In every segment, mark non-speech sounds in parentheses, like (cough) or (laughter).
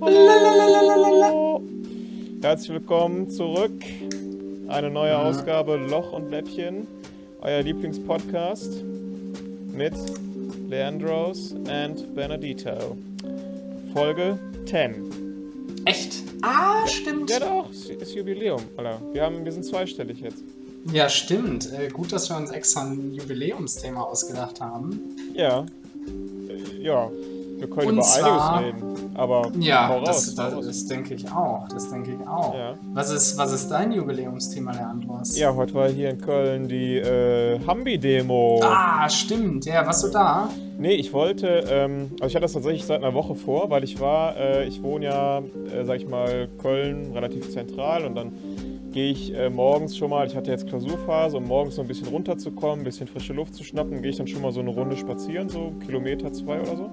Hallo. Herzlich willkommen zurück. Eine neue Ausgabe Loch und Läppchen, euer Lieblingspodcast mit Leandros and Benedito. Folge 10. Echt? Ah, stimmt. Ja doch, es ist Jubiläum, Alter. Wir, haben, wir sind zweistellig jetzt. Ja, stimmt. Äh, gut, dass wir uns extra ein Jubiläumsthema ausgedacht haben. Ja. Äh, ja, wir können Und über zwar- einiges reden. Aber Ja, das, das, das denke ich auch. Das denke ich auch. Ja. Was, ist, was ist dein Jubiläumsthema, Leandros? Ja, heute war hier in Köln die äh, Hambi-Demo. Ah, stimmt. Ja, warst du da? Nee, ich wollte, ähm, also ich hatte das tatsächlich seit einer Woche vor, weil ich war, äh, ich wohne ja, äh, sag ich mal, Köln relativ zentral und dann gehe ich äh, morgens schon mal, ich hatte jetzt Klausurphase, um morgens so ein bisschen runterzukommen, ein bisschen frische Luft zu schnappen, gehe ich dann schon mal so eine Runde spazieren, so Kilometer zwei oder so.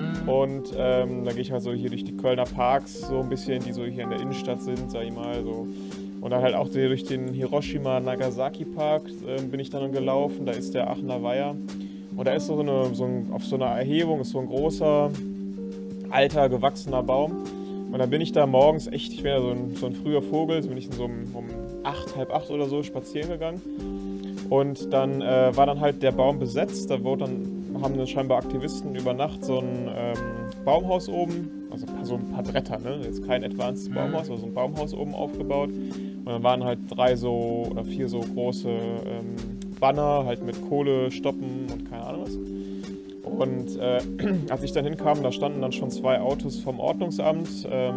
Hm. Und ähm, dann gehe ich halt so hier durch die Kölner Parks, so ein bisschen, die so hier in der Innenstadt sind, sag ich mal, so. Und dann halt auch durch den Hiroshima-Nagasaki-Park ähm, bin ich dann gelaufen, da ist der Aachener Weiher. Und da ist so eine, so ein, auf so einer Erhebung ist so ein großer, alter, gewachsener Baum. Und dann bin ich da morgens echt, ich bin ja so ein, so ein früher Vogel, so bin ich so um, um acht, halb acht oder so spazieren gegangen. Und dann äh, war dann halt der Baum besetzt. Da wurde dann, haben dann scheinbar Aktivisten über Nacht so ein ähm, Baumhaus oben, also so ein paar Bretter, ne? Jetzt kein advanced Mhm. Baumhaus, aber so ein Baumhaus oben aufgebaut. Und dann waren halt drei so oder vier so große ähm, Banner, halt mit Kohle, Stoppen und keine Ahnung was. Und äh, (clears throat) als ich dann hinkam, da standen dann schon zwei Autos vom Ordnungsamt. Ähm,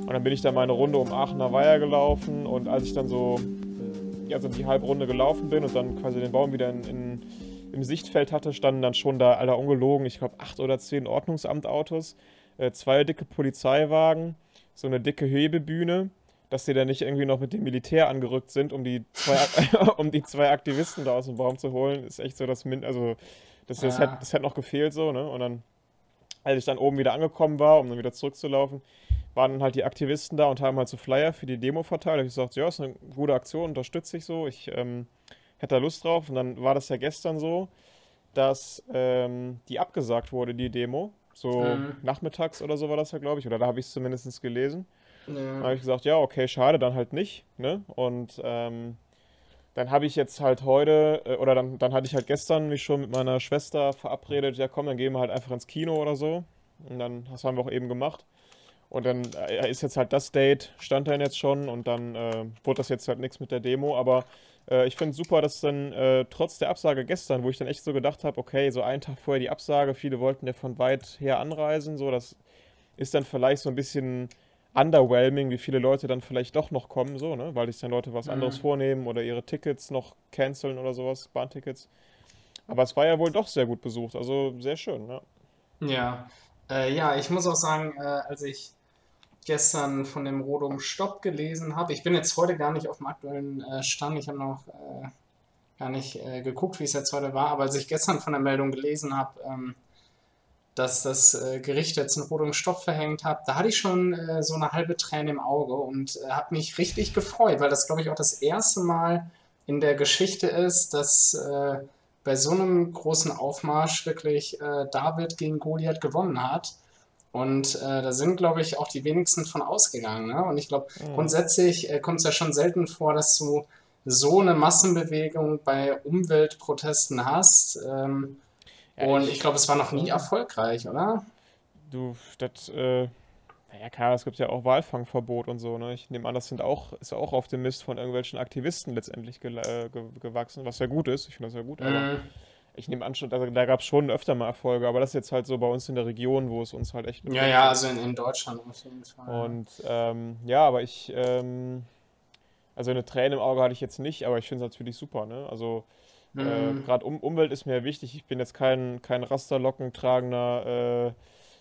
und dann bin ich da meine Runde um Aachener Weiher gelaufen. Und als ich dann so ja, so die Halbrunde gelaufen bin und dann quasi den Baum wieder in, in, im Sichtfeld hatte, standen dann schon da, aller ungelogen, ich glaube acht oder zehn Ordnungsamtautos, äh, zwei dicke Polizeiwagen, so eine dicke Hebebühne, dass die dann nicht irgendwie noch mit dem Militär angerückt sind, um die zwei, (laughs) (laughs) um die zwei Aktivisten da aus dem Baum zu holen, ist echt so das Min also das, das, Ja. hätte, das hätte noch gefehlt so, ne? Und dann, als ich dann oben wieder angekommen war, um dann wieder zurückzulaufen, waren dann halt die Aktivisten da und haben halt so Flyer für die Demo verteilt. Da hab ich gesagt, ja, ist eine gute Aktion, unterstütze ich so. Ich ähm, hätte da Lust drauf. Und dann war das ja gestern so, dass ähm, die abgesagt wurde, die Demo. So Mhm. nachmittags oder so war das ja, glaube ich. Oder da habe ich es zumindest gelesen. Dann habe Ja. ich gesagt, ja, okay, schade, dann halt nicht. Ne? Und ähm, dann habe ich jetzt halt heute, äh, oder dann, dann hatte ich halt gestern mich schon mit meiner Schwester verabredet, ja komm, dann gehen wir halt einfach ins Kino oder so. Und dann, das haben wir auch eben gemacht. Und dann äh, ist jetzt halt das Date, stand dann jetzt schon und dann äh, wurde das jetzt halt nichts mit der Demo. Aber äh, ich finde super, dass dann äh, trotz der Absage gestern, wo ich dann echt so gedacht habe, okay, so einen Tag vorher die Absage, viele wollten ja von weit her anreisen, so, das ist dann vielleicht so ein bisschen underwhelming, wie viele Leute dann vielleicht doch noch kommen, so, ne? Weil sich dann Leute was anderes Mhm. vornehmen oder ihre Tickets noch canceln oder sowas, Bahntickets. Aber es war ja wohl doch sehr gut besucht, also sehr schön, ja. Ja. Äh, ja, ich muss auch sagen, äh, als ich gestern von dem Rodung Stopp gelesen habe, ich bin jetzt heute gar nicht auf dem aktuellen äh, Stand, ich habe noch äh, gar nicht äh, geguckt, wie es jetzt heute war, aber als ich gestern von der Meldung gelesen habe, ähm, dass das äh, Gericht jetzt einen Rodung Stopp verhängt hat, da hatte ich schon äh, so eine halbe Träne im Auge und äh, habe mich richtig gefreut, weil das, glaube ich, auch das erste Mal in der Geschichte ist, dass bei so einem großen Aufmarsch wirklich David gegen Goliath gewonnen hat. Und äh, da sind, glaube ich, auch die wenigsten von ausgegangen. Ne? Und ich glaube, Mhm. grundsätzlich äh, kommt es ja schon selten vor, dass du so eine Massenbewegung bei Umweltprotesten hast. Ähm, Ja, und ich- ich glaube, es war noch nie erfolgreich, oder? Du, das, äh, naja, klar, es gibt ja auch Walfangverbot und so, ne? Ich nehme an, das sind auch, ist auch auf dem Mist von irgendwelchen Aktivisten letztendlich gel- äh, ge gewachsen, was ja gut ist, ich finde das ja gut, aber Mhm. Ich nehme an, schon, da, da gab es schon öfter mal Erfolge, aber das ist jetzt halt so bei uns in der Region, wo es uns halt echt Ja, ja, also in, in Deutschland auf jeden Fall. Und ähm, ja, aber ich, ähm, also eine Träne im Auge hatte ich jetzt nicht, aber ich finde es natürlich super, ne? Also äh, Mhm. gerade um, Umwelt ist mir wichtig. Ich bin jetzt kein, kein Rasterlocken tragender äh,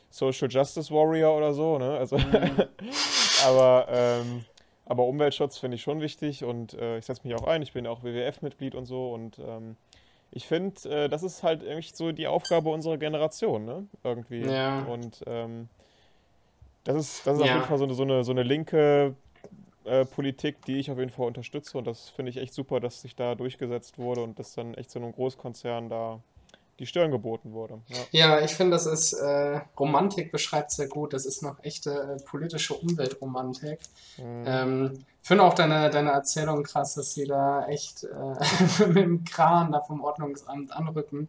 Social Justice Warrior oder so, ne? Also, Mhm. (laughs) aber, ähm, aber Umweltschutz finde ich schon wichtig und äh, ich setze mich auch ein. Ich bin auch WWF-Mitglied und so und ähm, ich finde, äh, das ist halt irgendwie so die Aufgabe unserer Generation, ne? Irgendwie. Ja. Und ähm, das ist, das ist auf Ja. jeden Fall so eine, so eine, so eine linke äh, Politik, die ich auf jeden Fall unterstütze. Und das finde ich echt super, dass sich da durchgesetzt wurde und dass dann echt so einem Großkonzern da die Stirn geboten wurde. Ja, ja ich finde, das ist, äh, Romantik beschreibt sehr gut. Das ist noch echte äh, politische Umweltromantik. Mhm. Ähm, ich finde auch deine, deine Erzählung krass, dass sie da echt äh, (laughs) mit dem Kran da vom Ordnungsamt anrücken.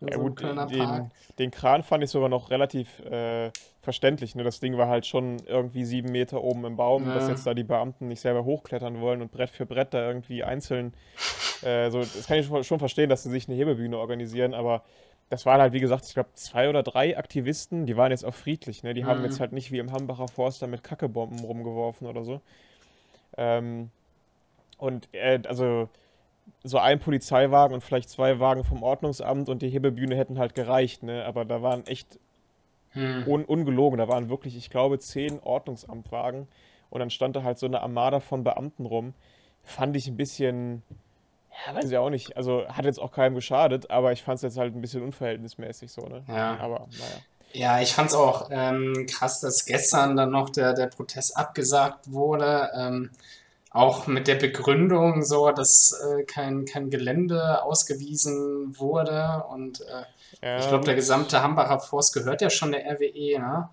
Ja, so gut, den, den, Kran fand ich sogar noch relativ äh, verständlich. Ne? Das Ding war halt schon irgendwie sieben Meter oben im Baum, ja. dass jetzt da die Beamten nicht selber hochklettern wollen und Brett für Brett da irgendwie einzeln. Äh, so, das kann ich schon verstehen, dass sie sich eine Hebebühne organisieren, aber das waren halt, wie gesagt, ich glaube, zwei oder drei Aktivisten, die waren jetzt auch friedlich. Ne? Die mhm. haben jetzt halt nicht wie im Hambacher Forst da mit Kackebomben rumgeworfen oder so. Ähm, und äh, also so ein Polizeiwagen und vielleicht zwei Wagen vom Ordnungsamt und die Hebebühne hätten halt gereicht, ne? Aber da waren echt hm. Un ungelogen. Da waren wirklich, ich glaube, zehn Ordnungsamtwagen und dann stand da halt so eine Armada von Beamten rum. Fand ich ein bisschen, ja, weiß ich auch nicht. Also hat jetzt auch keinem geschadet, aber ich fand es jetzt halt ein bisschen unverhältnismäßig so, ne? Ja. Aber naja. Ja, ich fand es auch ähm, krass, dass gestern dann noch der, der Protest abgesagt wurde. Ähm, auch mit der Begründung so, dass äh, kein, kein Gelände ausgewiesen wurde und äh, ja, ich glaube, der gesamte Hambacher Forst gehört ja schon der RWE, ne?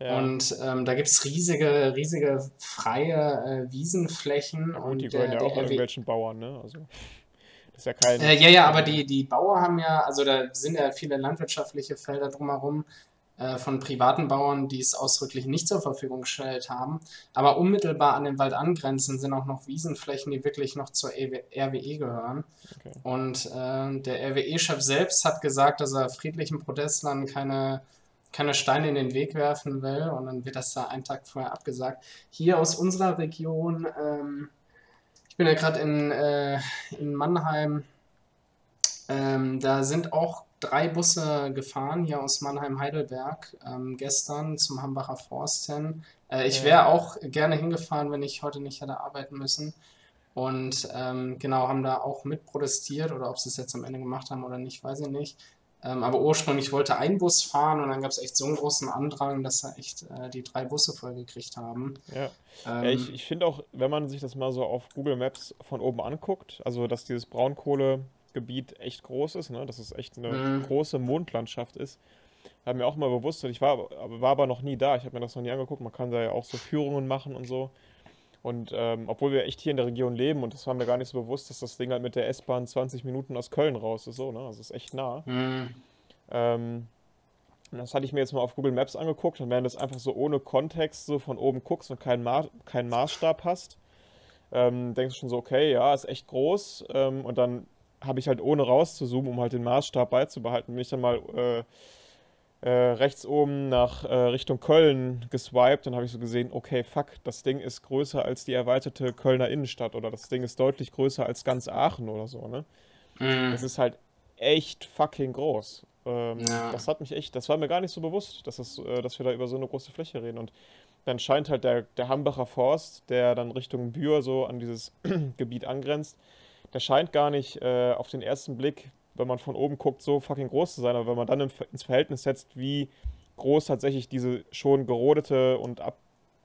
Ja. Und ähm, da gibt es riesige, riesige freie äh, Wiesenflächen. Ja, und die gehören ja auch RWE irgendwelchen Bauern, ne? Also, ist ja kein. Äh, ja, ja, aber die, die Bauern haben ja, also da sind ja viele landwirtschaftliche Felder drumherum. Äh, von privaten Bauern, die es ausdrücklich nicht zur Verfügung gestellt haben. Aber unmittelbar an den Wald angrenzend sind auch noch Wiesenflächen, die wirklich noch zur RWE e gehören. Okay. Und äh, der RWE-Chef selbst hat gesagt, dass er friedlichen Protestlern keine, keine Steine in den Weg werfen will. Und dann wird das da einen Tag vorher abgesagt. Hier aus unserer Region, ähm, bin ja gerade in, äh, in Mannheim, ähm, da sind auch drei Busse gefahren hier aus Mannheim-Heidelberg ähm, gestern zum Hambacher Forst hin. Äh, ich wäre auch gerne hingefahren, wenn ich heute nicht hätte arbeiten müssen. Und ähm, genau, haben da auch mit protestiert oder ob sie es jetzt am Ende gemacht haben oder nicht, weiß ich nicht. Ähm, aber ursprünglich wollte ein Bus fahren und dann gab es echt so einen großen Andrang, dass sie echt äh, die drei Busse vollgekriegt haben. Ja, ähm, ja ich, ich finde auch, wenn man sich das mal so auf Google Maps von oben anguckt, also dass dieses Braunkohle Gebiet echt groß ist, ne? dass es echt eine mhm. große Mondlandschaft ist. War mir auch mal bewusst und ich war, war aber noch nie da. Ich habe mir das noch nie angeguckt. Man kann da ja auch so Führungen machen und so. Und ähm, obwohl wir echt hier in der Region leben und das war mir gar nicht so bewusst, dass das Ding halt mit der S-Bahn 20 Minuten aus Köln raus ist, so, ne? Also ist echt nah. Mhm. Ähm, das hatte ich mir jetzt mal auf Google Maps angeguckt und wenn du das einfach so ohne Kontext so von oben guckst und keinen, Ma keinen Maßstab hast, ähm, denkst du schon so, okay, ja, ist echt groß. Ähm, und dann habe ich halt ohne rauszuzoomen, um halt den Maßstab beizubehalten, bin ich dann mal äh, äh, rechts oben nach äh, Richtung Köln geswiped, dann habe ich so gesehen, okay, fuck, das Ding ist größer als die erweiterte Kölner Innenstadt oder das Ding ist deutlich größer als ganz Aachen oder so, ne? Mhm. Das ist halt echt fucking groß. Ähm, ja. Das hat mich echt, das war mir gar nicht so bewusst, dass, das, äh, dass wir da über so eine große Fläche reden. Und dann scheint halt der, der Hambacher Forst, der dann Richtung Bühr so an dieses (clears throat) Gebiet angrenzt, der scheint gar nicht äh, auf den ersten Blick, wenn man von oben guckt, so fucking groß zu sein. Aber wenn man dann ins Verhältnis setzt, wie groß tatsächlich diese schon gerodete und ab,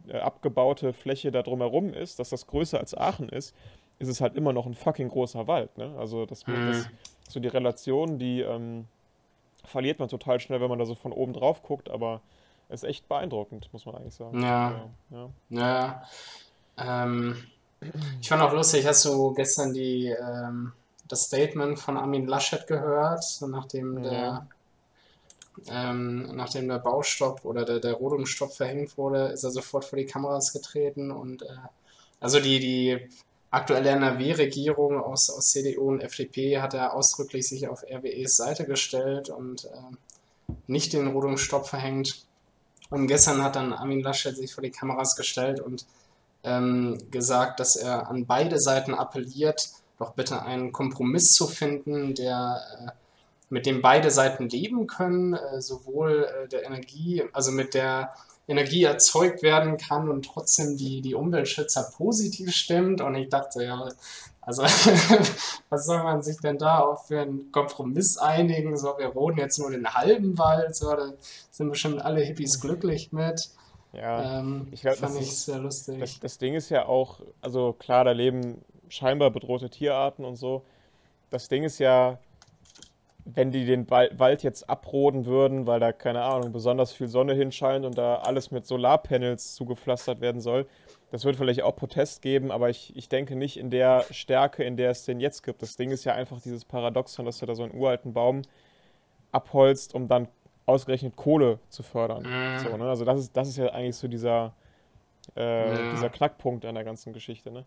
äh, abgebaute Fläche da drumherum ist, dass das größer als Aachen ist, ist es halt immer noch ein fucking großer Wald. Ne? Also das, mhm. das so die Relation, die ähm, verliert man total schnell, wenn man da so von oben drauf guckt, aber ist echt beeindruckend, muss man eigentlich sagen. Ja. Ja. ja. Ähm, ich fand auch lustig, hast du gestern die, ähm, das Statement von Armin Laschet gehört, nachdem ja. der ähm, nachdem der Baustopp oder der, der Rodungsstopp verhängt wurde, ist er sofort vor die Kameras getreten und äh, also die, die aktuelle NRW-Regierung aus, aus CDU und FDP hat er ausdrücklich sich auf RWEs Seite gestellt und äh, nicht den Rodungsstopp verhängt. Und gestern hat dann Armin Laschet sich vor die Kameras gestellt und ähm, gesagt, dass er an beide Seiten appelliert, doch bitte einen Kompromiss zu finden, der äh, mit dem beide Seiten leben können, äh, sowohl äh, der Energie, also mit der Energie erzeugt werden kann und trotzdem die, die Umweltschützer positiv stimmt. Und ich dachte, ja, also (laughs) was soll man sich denn da auch für einen Kompromiss einigen? So, wir roden jetzt nur den halben Wald, so, da sind bestimmt alle Hippies glücklich mit. Ja, ähm, ich glaube, fand das ich ist, sehr lustig. Das, das Ding ist ja auch, also klar, da leben scheinbar bedrohte Tierarten und so. Das Ding ist ja, wenn die den Wald jetzt abroden würden, weil da, keine Ahnung, besonders viel Sonne hinscheint und da alles mit Solarpanels zugepflastert werden soll, das wird vielleicht auch Protest geben, aber ich, ich denke nicht in der Stärke, in der es den jetzt gibt. Das Ding ist ja einfach dieses Paradoxon, dass du da so einen uralten Baum abholzt, um dann ausgerechnet Kohle zu fördern. Mhm. So, ne? Also das ist, das ist ja eigentlich so dieser, äh, ja. dieser Knackpunkt an der ganzen Geschichte. Ne?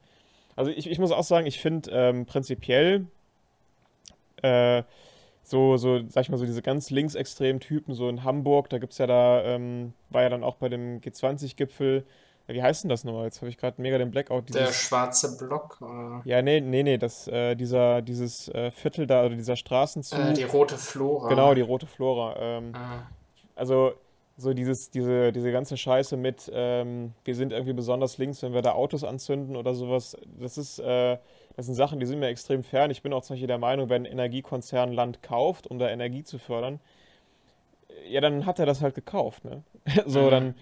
Also ich, ich muss auch sagen, ich finde ähm, prinzipiell äh, so, so, sag ich mal, so diese ganz linksextremen Typen, so in Hamburg, da gibt es ja da, ähm, war ja dann auch bei dem G20-Gipfel, wie heißt denn das nochmal? Jetzt habe ich gerade mega den Blackout. Dieses, der schwarze Block? Oder? Ja, nee, nee, nee, das, äh, dieser, dieses äh, Viertel da, oder dieser Straßenzug. Äh, die rote Flora. Genau, die rote Flora. Ähm, ah. Also, so dieses, diese, diese ganze Scheiße mit, ähm, wir sind irgendwie besonders links, wenn wir da Autos anzünden oder sowas, das ist, äh, das sind Sachen, die sind mir extrem fern. Ich bin auch zum Beispiel der Meinung, wenn ein Energiekonzern Land kauft, um da Energie zu fördern, ja, dann hat er das halt gekauft, ne? (laughs) so, mhm. dann,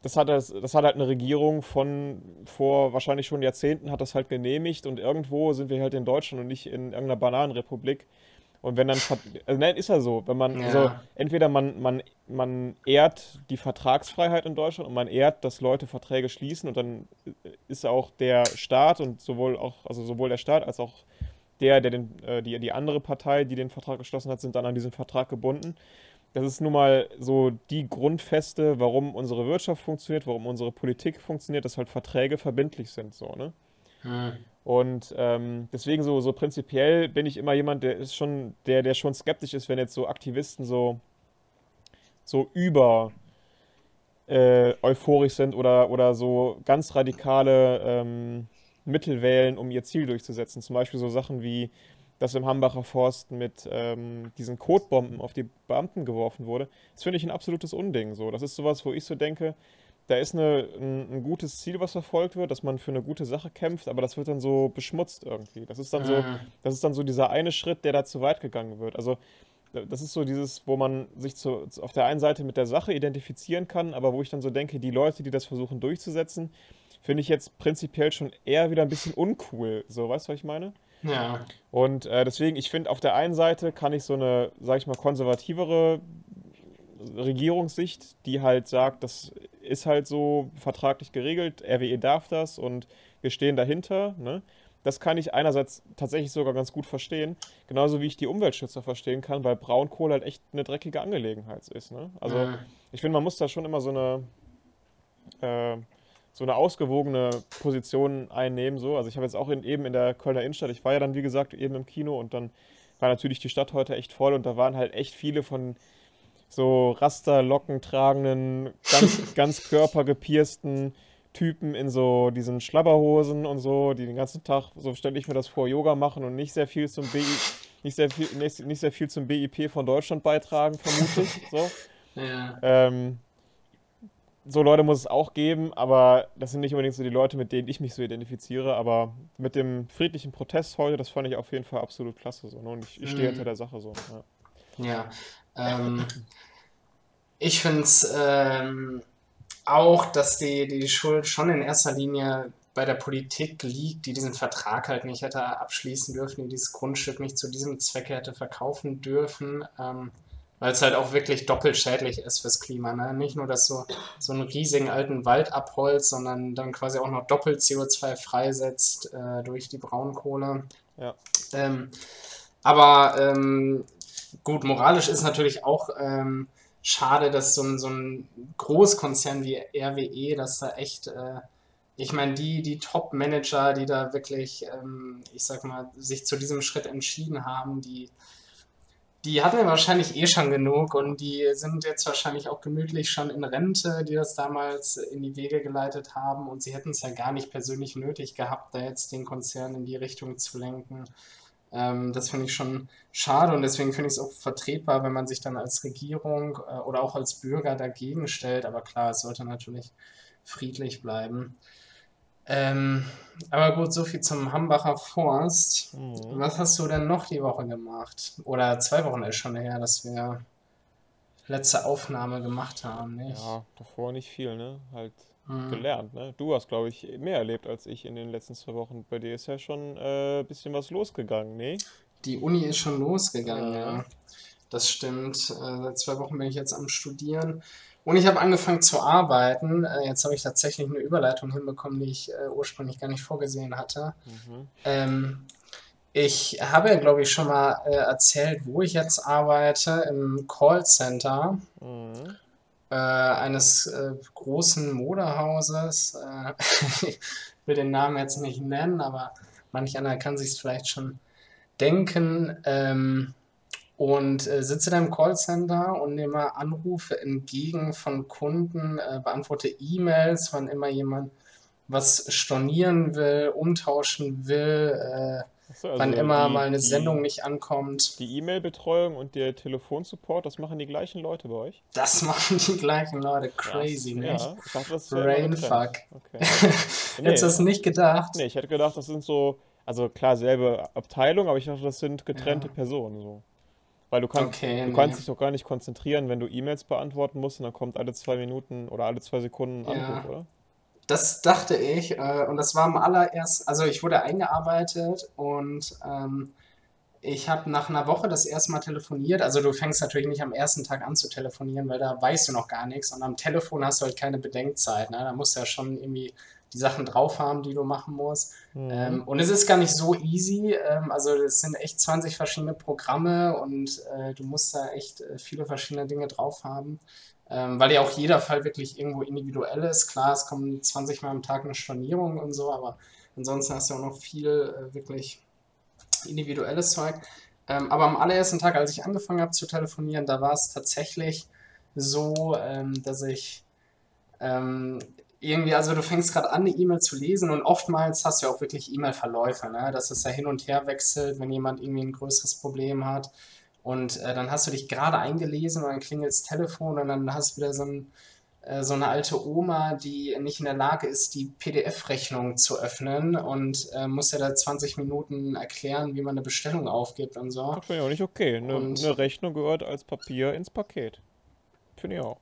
das hat, das, das hat halt eine Regierung von vor wahrscheinlich schon Jahrzehnten hat das halt genehmigt und irgendwo sind wir halt in Deutschland und nicht in irgendeiner Bananenrepublik. Und wenn dann, also nein, ist ja so, wenn man, ja. also entweder man, man, man ehrt die Vertragsfreiheit in Deutschland und man ehrt, dass Leute Verträge schließen und dann ist auch der Staat und sowohl auch, also sowohl der Staat als auch der, der den, äh, die, die andere Partei, die den Vertrag geschlossen hat, sind dann an diesen Vertrag gebunden. Das ist nun mal so die Grundfeste, warum unsere Wirtschaft funktioniert, warum unsere Politik funktioniert, dass halt Verträge verbindlich sind, so, ne? Hm. Und ähm, deswegen so, so prinzipiell bin ich immer jemand, der ist schon, der, der schon skeptisch ist, wenn jetzt so Aktivisten so, so über äh, euphorisch sind oder, oder so ganz radikale ähm, Mittel wählen, um ihr Ziel durchzusetzen. Zum Beispiel so Sachen wie, dass im Hambacher Forst mit ähm, diesen Kotbomben auf die Beamten geworfen wurde. Das finde ich ein absolutes Unding. So. Das ist sowas, wo ich so denke, da ist eine, ein, ein, gutes Ziel, was verfolgt wird, dass man für eine gute Sache kämpft, aber das wird dann so beschmutzt irgendwie. Das ist dann so, ah. das ist dann so dieser eine Schritt, der da zu weit gegangen wird. Also das ist so dieses, wo man sich zu, auf der einen Seite mit der Sache identifizieren kann, aber wo ich dann so denke, die Leute, die das versuchen durchzusetzen, finde ich jetzt prinzipiell schon eher wieder ein bisschen uncool. So, weißt du, was ich meine? Ja. Und äh, deswegen, ich finde, auf der einen Seite kann ich so eine, sag ich mal, konservativere Regierungssicht, die halt sagt, das ist halt so vertraglich geregelt, RWE darf das und wir stehen dahinter. Ne? Das kann ich einerseits tatsächlich sogar ganz gut verstehen, genauso wie ich die Umweltschützer verstehen kann, weil Braunkohle halt echt eine dreckige Angelegenheit ist. Ne? Also mhm. ich finde, man muss da schon immer so eine, äh, so eine ausgewogene Position einnehmen. So. Also ich habe jetzt auch in, eben in der Kölner Innenstadt, ich war ja dann wie gesagt eben im Kino und dann war natürlich die Stadt heute echt voll und da waren halt echt viele von so Rasterlocken tragenden, ganz, (laughs) ganz körpergepiersten Typen in so diesen Schlabberhosen und so, die den ganzen Tag, so stelle ich mir das vor, Yoga machen und nicht sehr viel zum BI, nicht sehr viel, nicht, nicht sehr viel zum BIP von Deutschland beitragen, vermutlich. So. (laughs) Ja. Ähm, so Leute muss es auch geben, aber das sind nicht unbedingt so die Leute, mit denen ich mich so identifiziere. Aber mit dem friedlichen Protest heute, das fand ich auf jeden Fall absolut klasse. So, ne? Und ich, ich stehe mhm. hinter der Sache so. Ja. ja. Ähm, ich finde es ähm, auch, dass die, die Schuld schon in erster Linie bei der Politik liegt, die diesen Vertrag halt nicht hätte abschließen dürfen, die dieses Grundstück nicht zu diesem Zweck hätte verkaufen dürfen, ähm, weil es halt auch wirklich doppelt schädlich ist fürs Klima. Ne? Nicht nur, dass du so einen riesigen alten Wald abholst, sondern dann quasi auch noch doppelt CO2 freisetzt äh, durch die Braunkohle. Ja. Ähm, aber ähm, gut, moralisch ist natürlich auch ähm, schade, dass so ein, so ein Großkonzern wie RWE, dass da echt, äh, ich meine, die, die Top-Manager, die da wirklich, ähm, ich sag mal, sich zu diesem Schritt entschieden haben, die, die hatten wahrscheinlich eh schon genug und die sind jetzt wahrscheinlich auch gemütlich schon in Rente, die das damals in die Wege geleitet haben und sie hätten es ja gar nicht persönlich nötig gehabt, da jetzt den Konzern in die Richtung zu lenken. Ähm, das finde ich schon schade und deswegen finde ich es auch vertretbar, wenn man sich dann als Regierung äh, oder auch als Bürger dagegen stellt. Aber klar, es sollte natürlich friedlich bleiben. Ähm, aber gut, so viel zum Hambacher Forst. Mhm. Was hast du denn noch die Woche gemacht? Oder zwei Wochen ist schon her, dass wir letzte Aufnahme gemacht haben, nicht? Ja, davor nicht viel, ne? Halt mhm. gelernt. Ne? Du hast, glaube ich, mehr erlebt als ich in den letzten zwei Wochen. Bei dir ist ja schon ein äh, bisschen was losgegangen, ne? Die Uni ist schon losgegangen, Ja. ja. Das stimmt. Äh, seit zwei Wochen bin ich jetzt am Studieren. Und ich habe angefangen zu arbeiten. Äh, jetzt habe ich tatsächlich eine Überleitung hinbekommen, die ich äh, ursprünglich gar nicht vorgesehen hatte. Mhm. Ähm, ich habe ja, glaube ich, schon mal äh, erzählt, wo ich jetzt arbeite, im Callcenter Mhm. Äh, eines äh, großen Modehauses. Äh, (laughs) ich will den Namen jetzt nicht nennen, aber manch einer kann sich vielleicht schon denken. Ähm, und äh, sitze da im Callcenter und nehme Anrufe entgegen von Kunden, äh, beantworte E-Mails, wann immer jemand was stornieren will, umtauschen will, Achso, wann also immer die, mal eine Sendung die, nicht ankommt. die E-Mail-Betreuung und der Telefonsupport, das machen die gleichen Leute bei euch? Das (laughs) machen die gleichen Leute. Crazy, nicht? Ja, ich dachte, das. Brainfuck. Okay. (laughs) Hättest Nee, du das nicht gedacht? nee, ich hätte gedacht, das sind so, also klar, selbe Abteilung, aber ich dachte, das sind getrennte Ja. Personen so. Weil du kannst, Okay, du nee. kannst dich doch gar nicht konzentrieren, wenn du E-Mails beantworten musst und dann kommt alle zwei Minuten oder alle zwei Sekunden ein Anruf, Ja. oder? Das dachte ich, äh, und das war am allererst, also ich wurde eingearbeitet und ähm, ich habe nach einer Woche das erste Mal telefoniert. Also du fängst natürlich nicht am ersten Tag an zu telefonieren, weil da weißt du noch gar nichts und am Telefon hast du halt keine Bedenkzeit. Ne? Da musst du ja schon irgendwie die Sachen drauf haben, die du machen musst. Mhm. Ähm, und es ist gar nicht so easy. Ähm, also es sind echt 20 verschiedene Programme und äh, du musst da echt äh, viele verschiedene Dinge drauf haben. Ähm, weil ja auch jeder Fall wirklich irgendwo individuell ist. Klar, es kommen 20 Mal am Tag eine Stornierung und so, aber ansonsten hast du auch noch viel äh, wirklich individuelles Zeug. Ähm, aber am allerersten Tag, als ich angefangen habe zu telefonieren, da war es tatsächlich so, ähm, dass ich ähm, irgendwie, also du fängst gerade an, eine E-Mail zu lesen und oftmals hast du ja auch wirklich E-Mail-Verläufe, ne? dass es ja hin und her wechselt, wenn jemand irgendwie ein größeres Problem hat. Und äh, dann hast du dich gerade eingelesen und dann klingelt das Telefon und dann hast du wieder so, ein, äh, so eine alte Oma, die nicht in der Lage ist, die PDF-Rechnung zu öffnen und äh, muss ja da 20 Minuten erklären, wie man eine Bestellung aufgibt und so. Das finde ich auch nicht okay. Eine, eine Rechnung gehört als Papier ins Paket. Finde ich auch.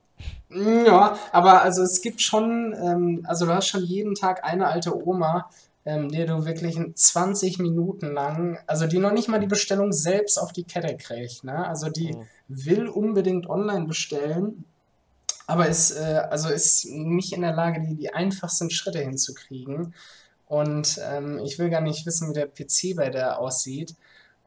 Ja, aber also es gibt schon, ähm, also du hast schon jeden Tag eine alte Oma, ähm, der du wirklich in 20 Minuten lang, also die noch nicht mal die Bestellung selbst auf die Kette kriegt, ne? Also die Mhm. will unbedingt online bestellen, aber ist, äh, also ist nicht in der Lage, die, die einfachsten Schritte hinzukriegen. Und ähm, ich will gar nicht wissen, wie der PC bei der aussieht.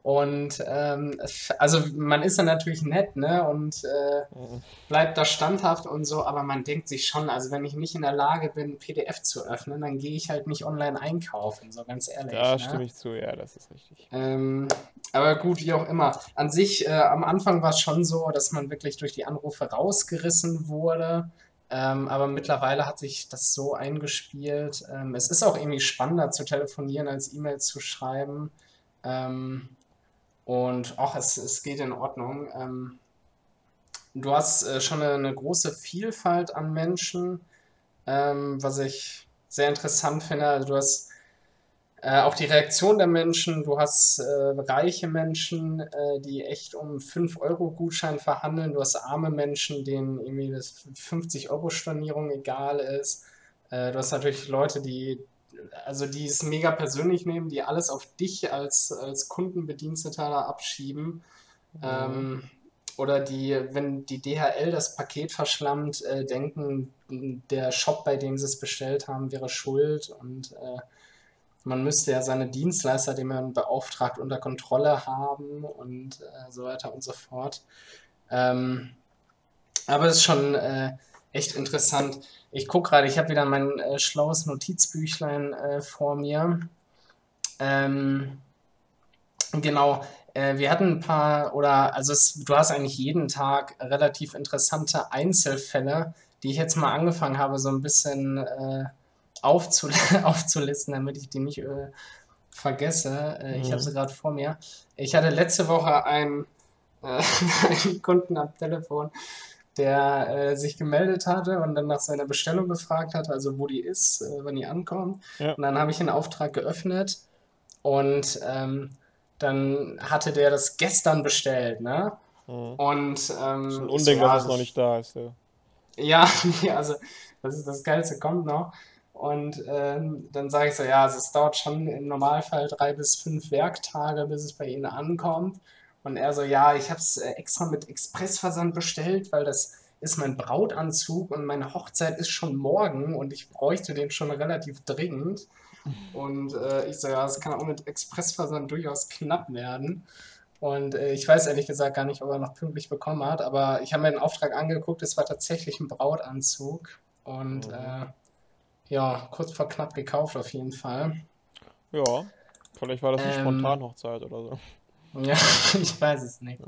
Und ähm, also man ist dann natürlich nett, ne? Und äh, Mhm. bleibt da standhaft und so, aber man denkt sich schon, also wenn ich nicht in der Lage bin, PDF zu öffnen, dann gehe ich halt nicht online einkaufen, so ganz ehrlich, Da ne? stimme ich zu, ja, das ist richtig. Ähm, aber gut, wie auch immer. An sich, äh, am Anfang war es schon so, dass man wirklich durch die Anrufe rausgerissen wurde. Ähm, aber mittlerweile hat sich das so eingespielt. Ähm, es ist auch irgendwie spannender zu telefonieren, als E-Mails zu schreiben. Ähm, und auch es, es geht in Ordnung. Ähm, du hast äh, schon eine, eine große Vielfalt an Menschen, ähm, was ich sehr interessant finde. Also du hast äh, auch die Reaktion der Menschen, du hast äh, reiche Menschen, äh, die echt um 5-Euro-Gutschein verhandeln, du hast arme Menschen, denen irgendwie das 50-Euro-Stornierung egal ist. Äh, du hast natürlich Leute, die, also die es mega persönlich nehmen, die alles auf dich als, als Kundenbediensteter abschieben. Mhm. Ähm, oder die, wenn die DHL das Paket verschlammt, äh, denken, der Shop, bei dem sie es bestellt haben, wäre schuld und äh, man müsste ja seine Dienstleister, die man beauftragt, unter Kontrolle haben und äh, so weiter und so fort. Ähm, aber es ist schon äh, echt interessant. Ich gucke gerade, ich habe wieder mein äh, schlaues Notizbüchlein äh, vor mir. Ähm, genau, äh, wir hatten ein paar, oder also es, du hast eigentlich jeden Tag relativ interessante Einzelfälle, die ich jetzt mal angefangen habe, so ein bisschen äh, aufzul (laughs) aufzulisten, damit ich die nicht äh, vergesse. Äh, ich habe sie Mhm. gerade vor mir. Ich hatte letzte Woche einen, (laughs) einen Kunden am Telefon, der äh, sich gemeldet hatte und dann nach seiner Bestellung gefragt hat, also wo die ist, äh, wann die ankommt. Ja. Und dann habe ich den Auftrag geöffnet und ähm, dann hatte der das gestern bestellt, ne? Mhm. Und Ist ähm, ein ich so, ja, dass es noch nicht da ist. Ja. ja, (laughs) nee, also das ist das Geilste kommt noch. Und ähm, dann sage ich so, ja, also es dauert schon im Normalfall drei bis fünf Werktage, bis es bei Ihnen ankommt. Und er so, ja, ich habe es äh, extra mit Expressversand bestellt, weil das ist mein Brautanzug und meine Hochzeit ist schon morgen und ich bräuchte den schon relativ dringend. Und äh, ich so, ja, das kann auch mit Expressversand durchaus knapp werden. Und äh, ich weiß ehrlich gesagt gar nicht, ob er noch pünktlich bekommen hat, aber ich habe mir den Auftrag angeguckt, es war tatsächlich ein Brautanzug. Und mhm. äh, ja, kurz vor knapp gekauft auf jeden Fall. Ja, vielleicht war das eine ähm, Spontanhochzeit oder so. Ja, (laughs) ich weiß es nicht.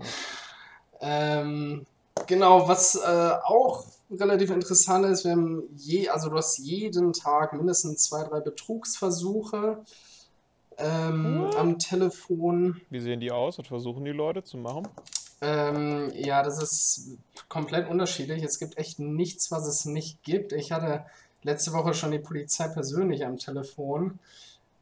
Ähm, genau, was äh, auch relativ interessant ist, wir haben je, also du hast jeden Tag mindestens zwei, drei Betrugsversuche ähm, am Telefon. Wie sehen die aus? Was versuchen die Leute zu machen? Ähm, ja, das ist komplett unterschiedlich. Es gibt echt nichts, was es nicht gibt. Ich hatte letzte Woche schon die Polizei persönlich am Telefon.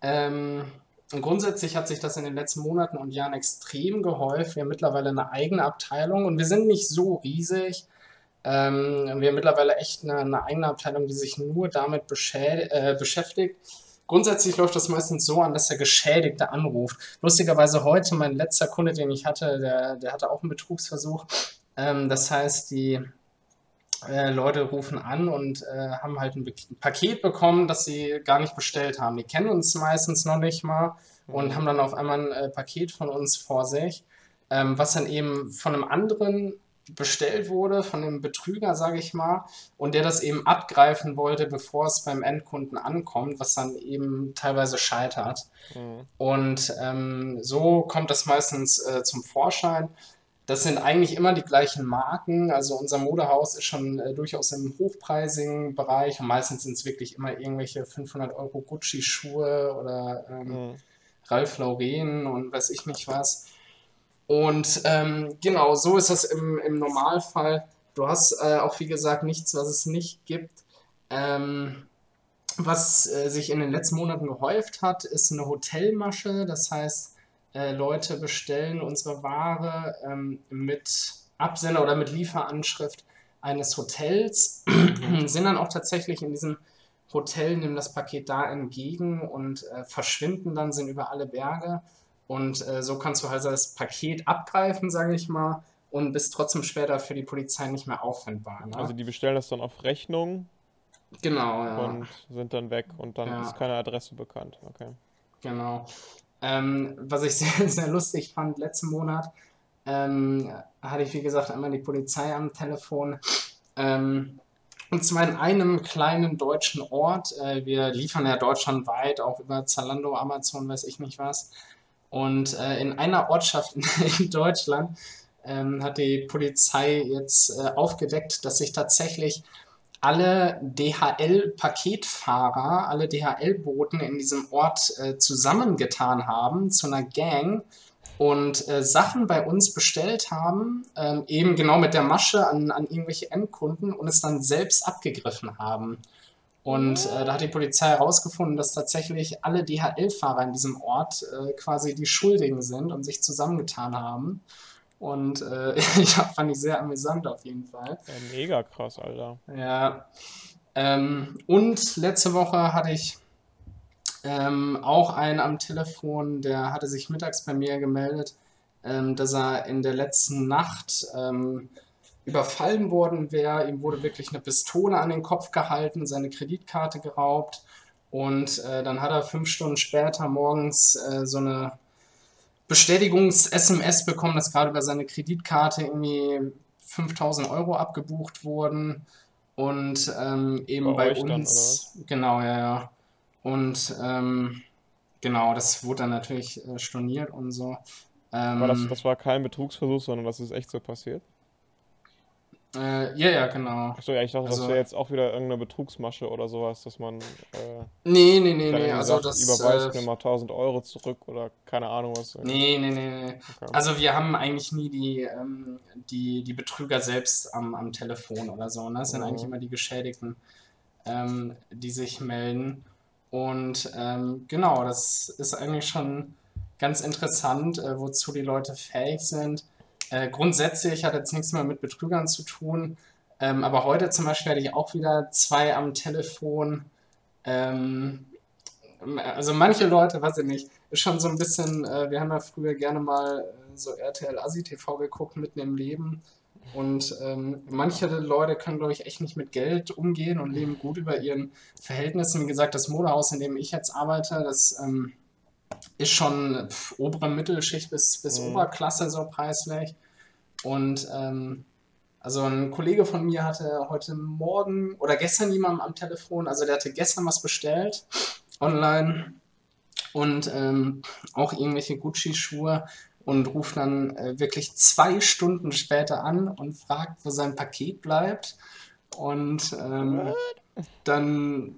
Ähm, und grundsätzlich hat sich das in den letzten Monaten und Jahren extrem gehäuft. Wir haben mittlerweile eine eigene Abteilung und wir sind nicht so riesig. Ähm, wir haben mittlerweile echt eine, eine, eigene Abteilung, die sich nur damit äh, beschäftigt. Grundsätzlich läuft das meistens so an, dass der Geschädigte anruft. Lustigerweise heute mein letzter Kunde, den ich hatte, der, der hatte auch einen Betrugsversuch. Ähm, das heißt, die äh, Leute rufen an und äh, haben halt ein, ein, Paket bekommen, das sie gar nicht bestellt haben. Die kennen uns meistens noch nicht mal und mhm. haben dann auf einmal ein äh, Paket von uns vor sich, ähm, was dann eben von einem anderen bestellt wurde, von einem Betrüger, sage ich mal, und der das eben abgreifen wollte, bevor es beim Endkunden ankommt, was dann eben teilweise scheitert. Mhm. Und ähm, so kommt das meistens äh, zum Vorschein. Das sind eigentlich immer die gleichen Marken. Also unser Modehaus ist schon äh, durchaus im hochpreisigen Bereich und meistens sind es wirklich immer irgendwelche 500 Euro Gucci-Schuhe oder ähm, mhm. Ralph Lauren und weiß ich nicht was. Und ähm, genau, so ist das im, im Normalfall. Du hast äh, auch, wie gesagt, nichts, was es nicht gibt. Ähm, was äh, sich in den letzten Monaten gehäuft hat, ist eine Hotelmasche. Das heißt, äh, Leute bestellen unsere Ware ähm, mit Absender oder mit Lieferanschrift eines Hotels, mhm. sind dann auch tatsächlich in diesem Hotel, nehmen das Paket da entgegen und äh, verschwinden dann, sind über alle Berge. Und äh, so kannst du halt das Paket abgreifen, sage ich mal, und bist trotzdem später für die Polizei nicht mehr auffindbar. Ne? Also die bestellen das dann auf Rechnung. Genau, ja. Und sind dann weg und dann ja. ist keine Adresse bekannt. Okay. Genau. Ähm, was ich (laughs) sehr, sehr lustig fand, letzten Monat ähm, hatte ich, wie gesagt, einmal die Polizei am Telefon. Ähm, und zwar in einem kleinen deutschen Ort. Äh, wir liefern ja deutschlandweit, auch über Zalando, Amazon, weiß ich nicht was. Und äh, in einer Ortschaft (laughs) in, Deutschland ähm, hat die Polizei jetzt äh, aufgedeckt, dass sich tatsächlich alle DHL-Paketfahrer, alle DHL-Boten in diesem Ort äh, zusammengetan haben zu einer Gang und äh, Sachen bei uns bestellt haben, ähm, eben genau mit der Masche an, an irgendwelche Endkunden und es dann selbst abgegriffen haben. Und äh, da hat die Polizei herausgefunden, dass tatsächlich alle DHL-Fahrer in diesem Ort äh, quasi die Schuldigen sind und sich zusammengetan haben. Und äh, (laughs) ja, fand ich sehr amüsant auf jeden Fall. Ja, mega krass, Alter. Ja. Ähm, und letzte Woche hatte ich ähm, auch einen am Telefon, der hatte sich mittags bei mir gemeldet, ähm, dass er in der letzten Nacht ähm, überfallen worden wäre. Ihm wurde wirklich eine Pistole an den Kopf gehalten, seine Kreditkarte geraubt. Und äh, dann hat er fünf Stunden später morgens äh, so eine Bestätigungs-SMS bekommen, dass gerade über seine Kreditkarte irgendwie 5000 Euro abgebucht wurden. Und ähm, eben bei, bei uns. Dann, genau, ja, ja. Und ähm, genau, das wurde dann natürlich äh, storniert und so. Ähm, das, das war kein Betrugsversuch, sondern das ist echt so passiert? Äh, ja, ja, genau. Achso, ja, ich dachte, also, das wäre jetzt auch wieder irgendeine Betrugsmasche oder sowas, dass man. Äh, nee, nee, nee, nee. Also, sagt, das. Überweist äh, mir mal 1000 Euro zurück oder keine Ahnung was. Nee, nee, nee, nee. Okay. Also, wir haben eigentlich nie die, ähm, die, die Betrüger selbst am, am Telefon oder so. Ne? Das sind mhm. eigentlich immer die Geschädigten, ähm, die sich melden. Und ähm, genau, das ist eigentlich schon ganz interessant, äh, wozu die Leute fähig sind. Äh, grundsätzlich hat jetzt nichts mehr mit Betrügern zu tun. Ähm, aber heute zum Beispiel hatte ich auch wieder zwei am Telefon. Ähm, also manche Leute, weiß ich nicht, ist schon so ein bisschen, äh, wir haben ja früher gerne mal äh, so RTL Asi TV geguckt mitten im Leben. Und ähm, manche Leute können, glaube ich, echt nicht mit Geld umgehen und leben gut über ihren Verhältnissen. Wie gesagt, das Modehaus, in dem ich jetzt arbeite, das ähm, ist schon pf, obere Mittelschicht bis, bis mhm. Oberklasse so preislich. Und ähm, also ein Kollege von mir hatte heute Morgen oder gestern jemanden am Telefon, also der hatte gestern was bestellt online und ähm, auch irgendwelche Gucci-Schuhe und ruft dann äh, wirklich zwei Stunden später an und fragt, wo sein Paket bleibt. Und ähm, dann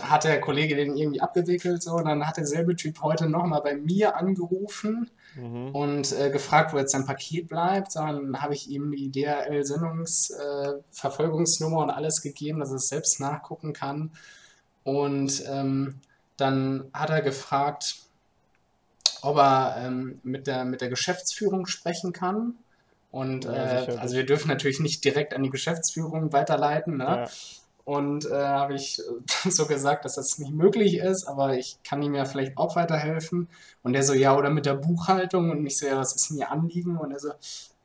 hat der Kollege den irgendwie abgewickelt so und dann hat derselbe Typ heute nochmal bei mir angerufen mhm. und äh, gefragt, wo jetzt sein Paket bleibt. Dann habe ich ihm die DRL-Sendungsverfolgungsnummer äh, und alles gegeben, dass er es selbst nachgucken kann. Und ähm, dann hat er gefragt, ob er ähm, mit, der, mit der Geschäftsführung sprechen kann. Und ja, äh, also wir dürfen natürlich nicht direkt an die Geschäftsführung weiterleiten. Ne? Ja. Und äh, habe ich (laughs) so gesagt, dass das nicht möglich ist, aber ich kann ihm ja vielleicht auch weiterhelfen. Und er so, ja, oder mit der Buchhaltung. Und ich so, ja, was ist denn Ihr Anliegen? Und er so,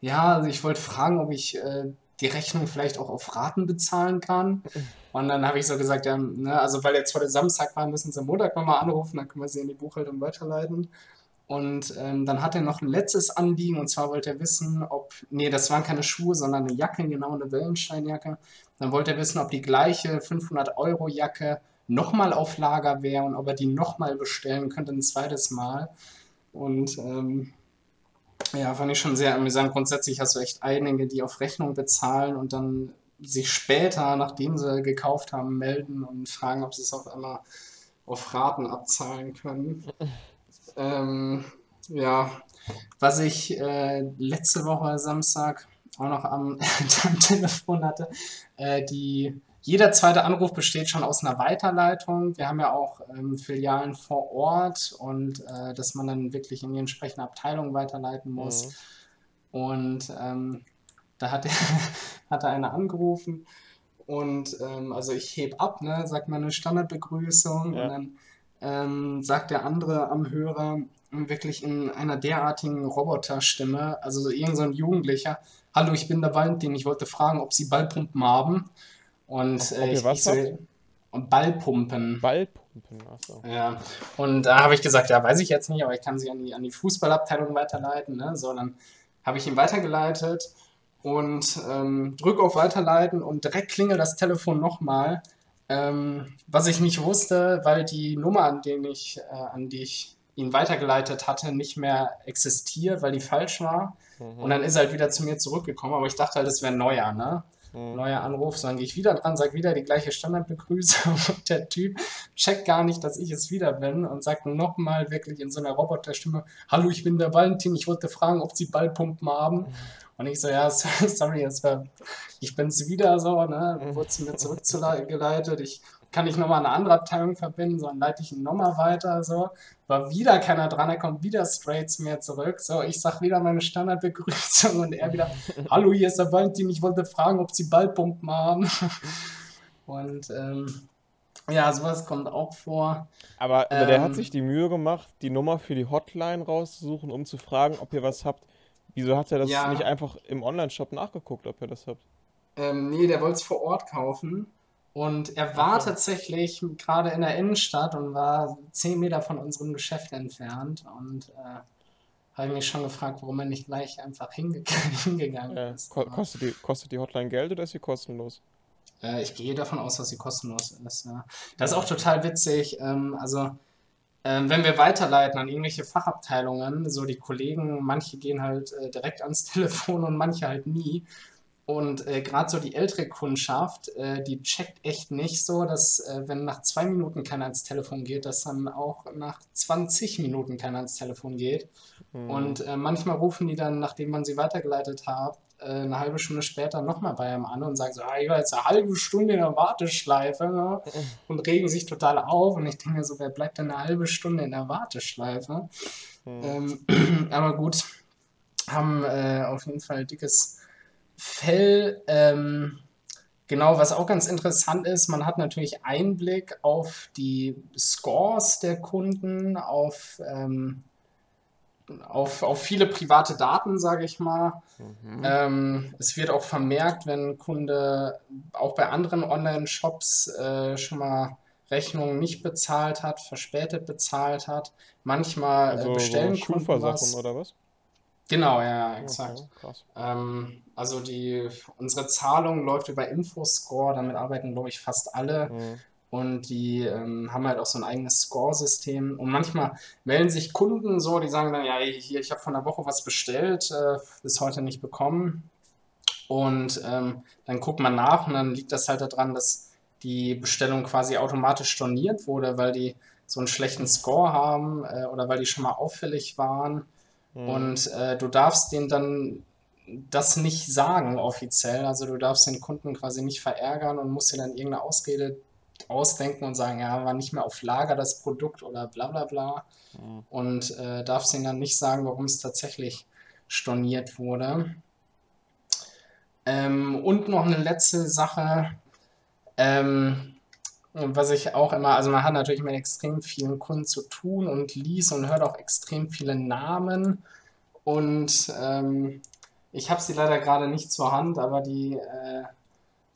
ja, also ich wollte fragen, ob ich äh, die Rechnung vielleicht auch auf Raten bezahlen kann. Und dann habe ich so gesagt, ja, ne, also weil jetzt heute Samstag war, müssen Sie am Montag nochmal anrufen, dann können wir Sie in die Buchhaltung weiterleiten. Und ähm, dann hat er noch ein letztes Anliegen und zwar wollte er wissen, ob, nee, das waren keine Schuhe, sondern eine Jacke, genau eine Wellensteinjacke. Dann wollte er wissen, ob die gleiche 500-Euro-Jacke nochmal auf Lager wäre und ob er die nochmal bestellen könnte, ein zweites Mal. Und ähm, ja, fand ich schon sehr amüsant. Grundsätzlich hast du echt einige, die auf Rechnung bezahlen und dann sich später, nachdem sie gekauft haben, melden und fragen, ob sie es auf einmal auf Raten abzahlen können. (laughs) Ähm, ja, was ich äh, letzte Woche Samstag auch noch am, (laughs) am Telefon hatte, äh, die jeder zweite Anruf besteht schon aus einer Weiterleitung. Wir haben ja auch ähm, Filialen vor Ort und äh, dass man dann wirklich in die entsprechende Abteilung weiterleiten muss. Mhm. Und ähm, da hat, (laughs) hat er einer angerufen und ähm, also ich heb ab, ne, sagt meine Standardbegrüßung ja. und dann ähm, sagt der andere am Hörer wirklich in einer derartigen Roboterstimme, also so irgend so ein Jugendlicher, hallo, ich bin der Valentin, ich wollte fragen, ob Sie Ballpumpen haben. Und äh, ich, was ich so, und Ballpumpen. Ballpumpen, achso. Ja, und da habe ich gesagt, ja, weiß ich jetzt nicht, aber ich kann sie an die, an die Fußballabteilung weiterleiten. Ne? So, dann habe ich ihn weitergeleitet und ähm, drücke auf Weiterleiten und direkt klingelt das Telefon nochmal ähm, was ich nicht wusste, weil die Nummer, an, den ich, äh, an die ich ihn weitergeleitet hatte, nicht mehr existiert, weil die falsch war. Mhm. Und dann ist er halt wieder zu mir zurückgekommen, aber ich dachte halt, das wäre ein neuer, ne? Mhm. Neuer Anruf, so dann gehe ich wieder dran, sage wieder die gleiche Standardbegrüßung (laughs) und der Typ checkt gar nicht, dass ich es wieder bin und sagt nochmal wirklich in so einer Roboterstimme, hallo, ich bin der Valentin, ich wollte fragen, ob Sie Ballpumpen haben. Mhm. Und ich so, ja, (laughs) sorry, jetzt war, ich bin's wieder so, ne? Wurde zu mir zurückgeleitet. Ich kann ich nochmal eine andere Abteilung verbinden, sondern leite ich ihn nochmal weiter, so. War wieder keiner dran, er kommt wieder straight zu mir zurück. So, ich sag wieder meine Standardbegrüßung und er wieder, (laughs) hallo, hier ist der Valentin, ich wollte fragen, ob sie Ballpumpen haben. (laughs) Und ähm, ja, sowas kommt auch vor. Aber, aber ähm, der hat ähm, sich die Mühe gemacht, die Nummer für die Hotline rauszusuchen, um zu fragen, ob ihr was habt. Wieso hat er das ja. nicht einfach im Online-Shop nachgeguckt, ob ihr das habt? Ähm, nee, der wollte es vor Ort kaufen. Und er war okay. tatsächlich gerade in der Innenstadt und war 10 Meter von unserem Geschäft entfernt. Und äh, habe mich schon gefragt, warum er nicht gleich einfach hinge (laughs) hingegangen äh, ist. Ko kostet, die, kostet die Hotline Geld oder ist sie kostenlos? Äh, ich gehe davon aus, dass sie kostenlos ist. Ja. Das ist auch total witzig. Ähm, also wenn wir weiterleiten an irgendwelche Fachabteilungen, so die Kollegen, manche gehen halt äh, direkt ans (laughs) Telefon und manche halt nie. Und äh, gerade so die ältere Kundschaft, äh, die checkt echt nicht so, dass äh, wenn nach zwei Minuten keiner ans Telefon geht, dass dann auch nach 20 Minuten keiner ans Telefon geht. Mhm. Und äh, manchmal rufen die dann, nachdem man sie weitergeleitet hat, eine halbe Stunde später nochmal bei einem an und sagen so, ah, ich war jetzt eine halbe Stunde in der Warteschleife ne? (laughs) und regen sich total auf. Und ich denke so, wer bleibt denn eine halbe Stunde in der Warteschleife? Mhm. Ähm, (clears throat) aber gut, haben äh, auf jeden Fall dickes Fell. Ähm, Genau, was auch ganz interessant ist, man hat natürlich Einblick auf die Scores der Kunden, auf, ähm, auf, auf viele private Daten, sage ich mal. Mhm. Ähm, es wird auch vermerkt, wenn ein Kunde auch bei anderen Online-Shops äh, schon mal Rechnungen nicht bezahlt hat, verspätet bezahlt hat. Manchmal äh, Also so bestellen Kunden Schufa-Sachen was. oder was? Genau, ja, exakt. Okay. Ähm, also die, unsere Zahlung läuft über Infoscore, damit arbeiten, glaube ich, fast alle. Mhm. Und die ähm, haben halt auch so ein eigenes Score-System. Und manchmal melden sich Kunden so, die sagen dann, ja, hier, ich habe vor einer Woche was bestellt, äh, bis heute nicht bekommen. Und ähm, dann guckt man nach und dann liegt das halt daran, dass die Bestellung quasi automatisch storniert wurde, weil die so einen schlechten Score haben äh, oder weil die schon mal auffällig waren. Mhm. Und äh, du darfst denen dann das nicht sagen offiziell. Also du darfst den Kunden quasi nicht verärgern und musst dir dann irgendeine Ausrede ausdenken und sagen, ja, war nicht mehr auf Lager das Produkt oder bla bla bla. Mhm. Und äh, darfst ihnen dann nicht sagen, warum es tatsächlich storniert wurde. Ähm, und noch eine letzte Sache, ähm, was ich auch immer, also man hat natürlich mit extrem vielen Kunden zu tun und liest und hört auch extrem viele Namen. Und ähm, ich habe sie leider gerade nicht zur Hand, aber die äh,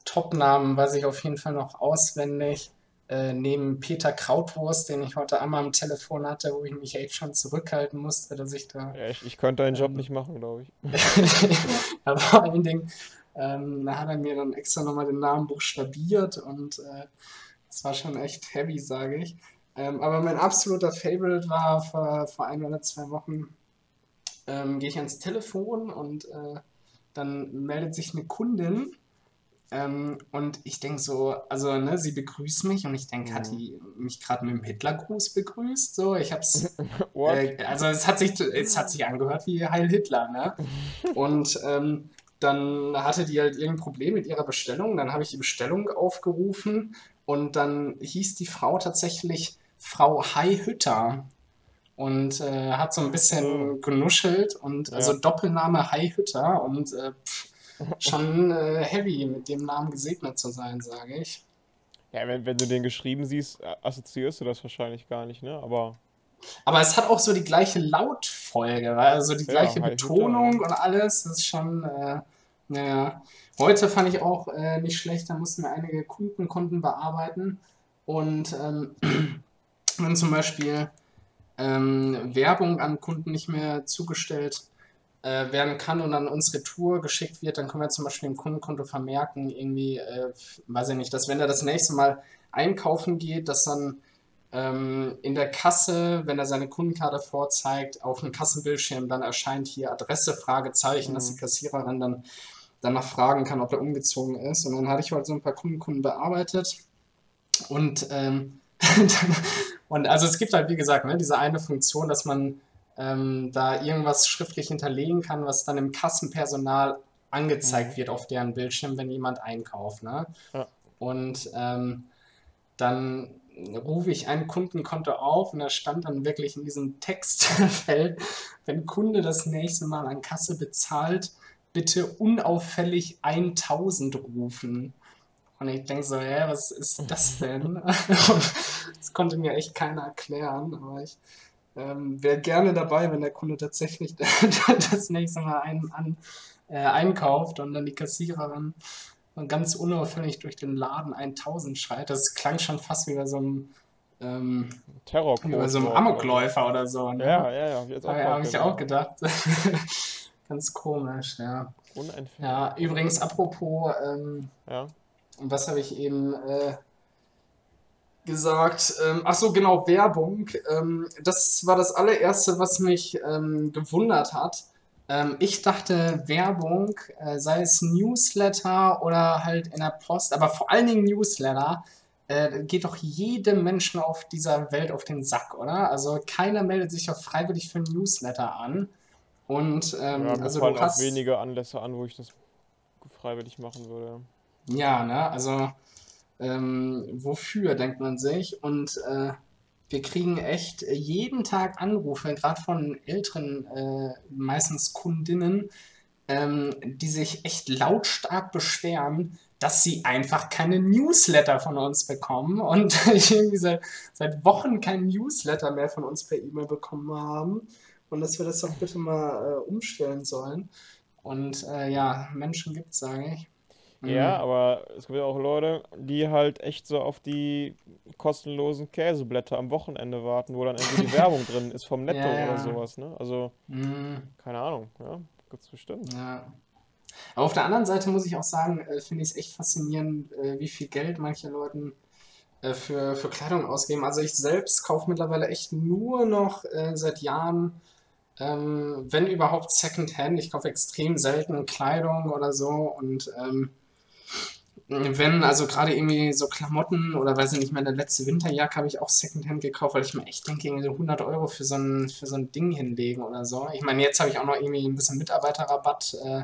Top-Namen weiß ich auf jeden Fall noch auswendig. Äh, neben Peter Krautwurst, den ich heute einmal am Telefon hatte, wo ich mich echt schon zurückhalten musste, dass ich da Ja, ich, ich könnte deinen Job ähm, nicht machen, glaube ich. (laughs) (laughs) Aber vor allen Dingen, ähm, da hat er mir dann extra nochmal den Namen buchstabiert und äh, das war schon echt heavy, sage ich. Ähm, aber mein absoluter Favorite war vor, vor ein oder zwei Wochen, ähm, gehe ich ans Telefon und äh, dann meldet sich eine Kundin ähm, und ich denke so, also ne, sie begrüßt mich und ich denke, hat Mhm. die mich gerade mit dem Hitlergruß begrüßt? So, ich hab's (laughs) äh, also es hat sich, es hat sich angehört wie Heil Hitler, ne? (laughs) Und ähm, dann hatte die halt irgendein Problem mit ihrer Bestellung. Dann habe ich die Bestellung aufgerufen und dann hieß die Frau tatsächlich Frau Hai Hütter und äh, hat so ein Oh. bisschen genuschelt und also Ja. Doppelname Hai Hütter und äh, pff, schon äh, heavy mit dem Namen gesegnet zu sein, sage ich. Ja, wenn, wenn du den geschrieben siehst, äh, assoziierst du das wahrscheinlich gar nicht, ne? Aber Aber es hat auch so die gleiche Lautfolge, also die ja, gleiche Hütter, Betonung ja. und alles. Das ist schon, äh, naja. Heute fand ich auch äh, nicht schlecht, da mussten wir einige Kundenkonten bearbeiten und ähm, (clears throat) wenn zum Beispiel ähm, Werbung an Kunden nicht mehr zugestellt äh, werden kann und an uns Retour geschickt wird, dann können wir zum Beispiel im Kundenkonto vermerken, irgendwie, äh, weiß ich nicht, dass wenn er das nächste Mal einkaufen geht, dass dann ähm, in der Kasse, wenn er seine Kundenkarte vorzeigt, auf dem Kassenbildschirm dann erscheint hier Adresse, Fragezeichen, dass die Mhm. Kassiererin dann danach fragen kann, ob er umgezogen ist. Und dann hatte ich heute so ein paar Kundenkunden bearbeitet und ähm, (laughs) und also es gibt halt, wie gesagt, ne, diese eine Funktion, dass man ähm, da irgendwas schriftlich hinterlegen kann, was dann im Kassenpersonal angezeigt Mhm. wird auf deren Bildschirm, wenn jemand einkauft. Ne? Ja. Und ähm, dann rufe ich ein Kundenkonto auf und da stand dann wirklich in diesem Textfeld, (laughs) wenn Kunde das nächste Mal an Kasse bezahlt, bitte unauffällig 1000 rufen. Und ich denke so, hä, was ist das denn? (laughs) Das konnte mir echt keiner erklären, aber ich ähm, wäre gerne dabei, wenn der Kunde tatsächlich (laughs) das nächste Mal einen an, äh, einkauft und dann die Kassiererin und ganz unauffällig durch den Laden 1000 schreit. Das klang schon fast wie bei so einem, ähm, wie bei so einem. Amokläufer oder so. Ne? Ja, ja, ja, jetzt auch Habe ich auch gedacht. (laughs) Ganz komisch, ja. Ja, übrigens, apropos, ähm, Ja. was habe ich eben äh, gesagt? Ähm, ach so, genau, Werbung. Ähm, das war das allererste, was mich ähm, gewundert hat. Ähm, ich dachte, Werbung, äh, sei es Newsletter oder halt in der Post, aber vor allen Dingen Newsletter, äh, geht doch jedem Menschen auf dieser Welt auf den Sack, oder? Also keiner meldet sich doch freiwillig für Newsletter an. Und ähm, Ja, mir also fallen du auch hast. wenige Anlässe an, wo ich das freiwillig machen würde. Ja, ne? Also, ähm, wofür, denkt man sich. Und äh, wir kriegen echt jeden Tag Anrufe, gerade von älteren, äh, meistens Kundinnen, ähm, die sich echt lautstark beschweren, dass sie einfach keine Newsletter von uns bekommen und (laughs) irgendwie seit, seit Wochen kein Newsletter mehr von uns per E-Mail bekommen haben und dass wir das doch bitte mal äh, umstellen sollen. Und äh, ja, Menschen gibt es, sage ich. Ja, Mhm. aber es gibt ja auch Leute, die halt echt so auf die kostenlosen Käseblätter am Wochenende warten, wo dann irgendwie die (laughs) Werbung drin ist vom Netto Ja, oder ja. sowas, ne? Also, Mhm. keine Ahnung, ja, gibt's bestimmt. Ja. Aber auf der anderen Seite muss ich auch sagen, äh, finde ich es echt faszinierend, äh, wie viel Geld manche Leute äh, für, für Kleidung ausgeben. Also ich selbst kaufe mittlerweile echt nur noch äh, seit Jahren, ähm, wenn überhaupt Secondhand. Ich kaufe extrem selten Kleidung oder so und ähm, wenn, also gerade irgendwie so Klamotten oder weiß ich nicht, meine letzte Winterjacke habe ich auch Secondhand gekauft, weil ich mir echt denke, irgendwie so 100 Euro für so ein, für so ein Ding hinlegen oder so. Ich meine, jetzt habe ich auch noch irgendwie ein bisschen Mitarbeiterrabatt, äh,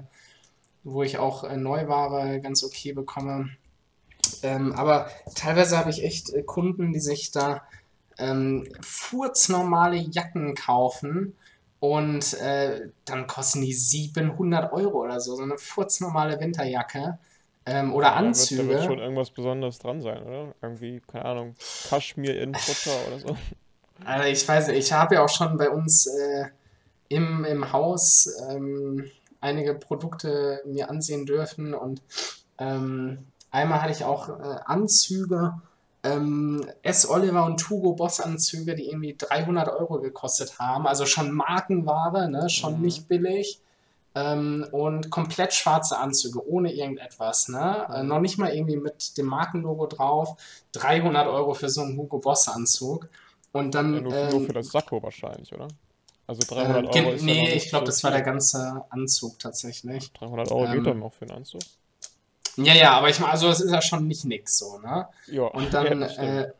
wo ich auch äh, Neuware ganz okay bekomme. Ähm, aber teilweise habe ich echt äh, Kunden, die sich da ähm, furznormale Jacken kaufen und äh, dann kosten die 700 Euro oder so, so eine furznormale Winterjacke ähm, oder Ja, da wird, da wird schon Anzüge. irgendwas Besonderes dran sein, oder? Irgendwie, keine Ahnung, Kaschmir in Futter oder so. Also ich weiß, ich habe ja auch schon bei uns äh, im, im Haus ähm, einige Produkte mir ansehen dürfen und ähm, einmal hatte ich auch äh, Anzüge, ähm, S. Oliver und Hugo Boss Anzüge, die irgendwie 300 Euro gekostet haben, also schon Markenware, ne, schon Mhm. nicht billig. Ähm, und komplett schwarze Anzüge, ohne irgendetwas, ne? Äh, noch nicht mal irgendwie mit dem Markenlogo drauf. 300 Euro für so einen Hugo Boss Anzug. Und Ja, dann, nur, für- nur für ähm, das Sakko wahrscheinlich, oder? Also 300 ähm, Euro gen- ist ja nee, ich glaube, so das war der ganze Anzug tatsächlich. 300 Euro geht dann Ähm, noch für einen Anzug. ja, ja, aber ich meine, also es ist ja schon nicht nix so, ne? Ja, Und (laughs) ja, dann das stimmt. äh,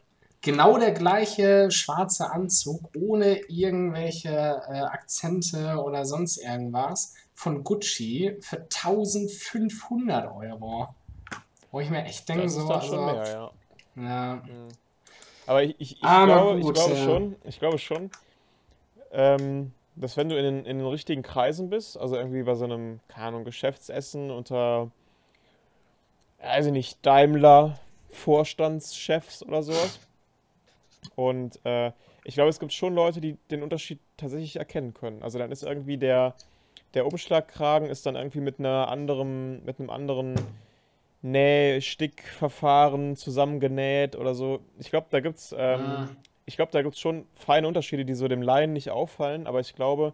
genau der gleiche schwarze Anzug ohne irgendwelche äh, Akzente oder sonst irgendwas von Gucci für 1500 Euro. Wo ich mir echt denke, so, also, mehr, ja. ja. Mhm. Aber ich, ich, ich Aber glaube, ich gut, glaube ja. schon, ich glaube schon, ähm, dass wenn du in den, in den richtigen Kreisen bist, also irgendwie bei so einem, keine Ahnung, Geschäftsessen unter, weiß ich nicht, Daimler Vorstandschefs oder sowas. Und äh, ich glaube, es gibt schon Leute, die den Unterschied tatsächlich erkennen können. Also dann ist irgendwie der, der Umschlagkragen ist dann irgendwie mit einer anderen, mit einem anderen Näh-Stickverfahren zusammengenäht oder so. Ich glaube, da gibt's, ähm, Äh, ich glaube, da gibt's schon feine Unterschiede, die so dem Laien nicht auffallen, aber ich glaube,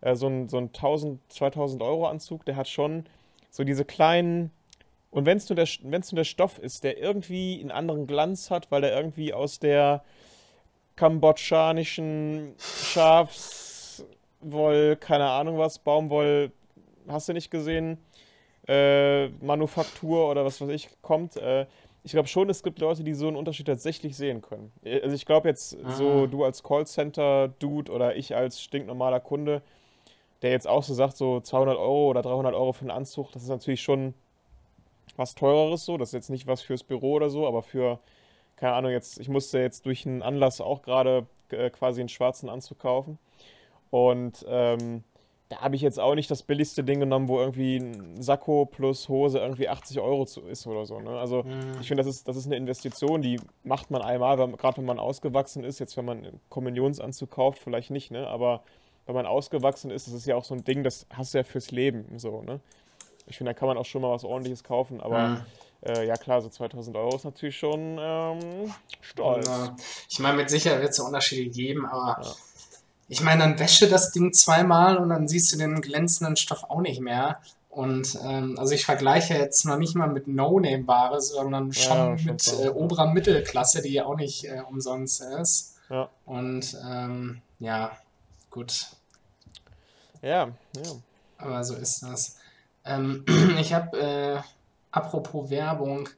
äh, so ein, so ein 1000, 2000 Euro Anzug, der hat schon so diese kleinen, und wenn es nur der, wenn es nur der Stoff ist, der irgendwie einen anderen Glanz hat, weil der irgendwie aus der kambodschanischen Schafswoll, keine Ahnung was, Baumwoll, hast du nicht gesehen, äh, Manufaktur oder was weiß ich, kommt. Äh, ich glaube schon, es gibt Leute, die so einen Unterschied tatsächlich sehen können. Also ich glaube jetzt so, ah, du als Callcenter-Dude oder ich als stinknormaler Kunde, der jetzt auch so sagt, so 200 Euro oder 300 Euro für einen Anzug, das ist natürlich schon was teureres so. Das ist jetzt nicht was fürs Büro oder so, aber für, keine Ahnung, jetzt, ich musste jetzt durch einen Anlass auch gerade äh, quasi einen schwarzen Anzug kaufen. Und ähm, da habe ich jetzt auch nicht das billigste Ding genommen, wo irgendwie ein Sakko plus Hose irgendwie 80 Euro zu, ist oder so. Ne? Also mh, ich finde, das ist, das ist eine Investition, die macht man einmal, gerade wenn man ausgewachsen ist. Jetzt, wenn man einen Kommunionsanzug kauft, vielleicht nicht, ne? Aber wenn man ausgewachsen ist, das ist ja auch so ein Ding, das hast du ja fürs Leben. So, ne? Ich finde, da kann man auch schon mal was Ordentliches kaufen. Aber mh. äh, ja, klar, so 2000 Euro ist natürlich schon ähm, stolz. Ich meine, mit Sicherheit wird es Unterschiede geben, aber Ja. Ich meine, dann wäsche das Ding zweimal und dann siehst du den glänzenden Stoff auch nicht mehr. Und ähm, also ich vergleiche jetzt noch nicht mal mit No-Name-Ware, sondern Ja, schon schon mit äh. Ja. oberer Mittelklasse, die ja auch nicht äh, umsonst ist. Ja, Und ähm, ja, gut, ja, ja. aber so ist das. Ähm, (clears throat) ich habe, äh, apropos Werbung,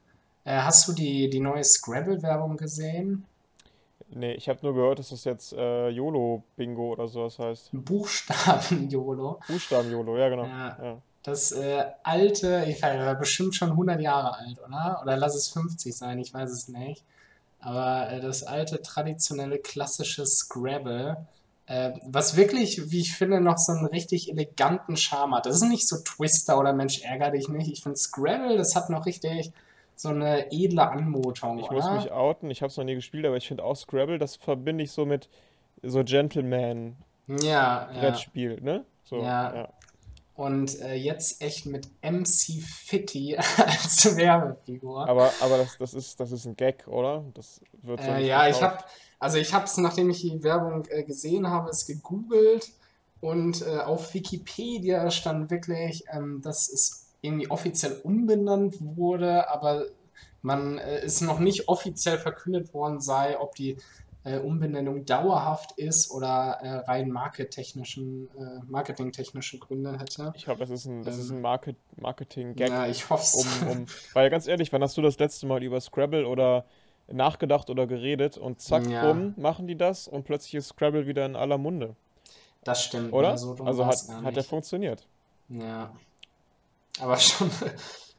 äh, hast du die, die neue Scrabble-Werbung gesehen? Nee, ich habe nur gehört, dass das jetzt äh, YOLO-Bingo oder sowas heißt. Buchstaben-YOLO. (laughs) Buchstaben-YOLO, ja, genau. Ja, Ja. das äh, alte, ich weiß, war bestimmt schon 100 Jahre alt, oder? Oder lass es 50 sein, ich weiß es nicht. Aber äh, das alte, traditionelle, klassische Scrabble, äh, was wirklich, wie ich finde, noch so einen richtig eleganten Charme hat. Das ist nicht so Twister oder Mensch, ärger dich nicht. Ich finde Scrabble, das hat noch richtig so eine edle Anmutung, Ich muss mich oder? outen, ich habe es noch nie gespielt, aber ich finde auch Scrabble, das verbinde ich so mit so Ja, ja, Gentleman-Brettspiel, ne? So, ja. ja. Und äh, jetzt echt mit MC Fitty (laughs) als Werbefigur. Aber, aber das, das ist, das ist ein Gag, oder? Das wird so Äh, ja, ich habe, also ich habe es, nachdem ich die Werbung äh, gesehen habe, es gegoogelt und äh, auf Wikipedia stand wirklich, ähm, dass es irgendwie offiziell umbenannt wurde, aber man äh, ist noch nicht offiziell verkündet worden sei, ob die äh, Umbenennung dauerhaft ist oder äh, rein markettechnischen, äh, marketingtechnische Gründe hätte. Ich glaube, das ist ein, ist Ähm, ein Market, Marketing-Gag, ja, ich hoffe es. um, um, (laughs) weil ganz ehrlich, wann hast du das letzte Mal über Scrabble oder nachgedacht oder geredet und zack, Ja, bumm, machen die das und plötzlich ist Scrabble wieder in aller Munde, das stimmt, oder? So dumm Also hat, es hat der nicht. funktioniert. Ja. Aber (laughs) schon,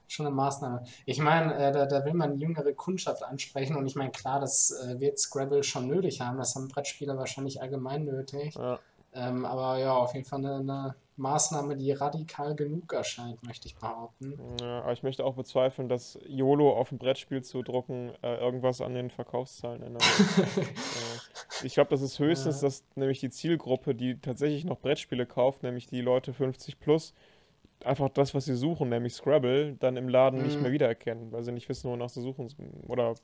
schon eine Maßnahme. Ich meine, äh, da, da will man jüngere Kundschaft ansprechen und ich meine, klar, das äh, wird Scrabble schon nötig haben. Das haben Brettspieler wahrscheinlich allgemein nötig. Ja. Ähm, aber ja, auf jeden Fall eine, eine Maßnahme, die radikal genug erscheint, möchte ich behaupten. Ja, aber ich möchte auch bezweifeln, dass YOLO auf ein Brettspiel zu drucken äh, irgendwas an den Verkaufszahlen ändern wird. (laughs) Äh, ich glaube, das ist höchstens, Ja. dass nämlich die Zielgruppe, die tatsächlich noch Brettspiele kauft, nämlich die Leute 50 plus, einfach das, was sie suchen, nämlich Scrabble, dann im Laden nicht mehr Hm. wiedererkennen, weil sie nicht wissen, wonach sie suchen oder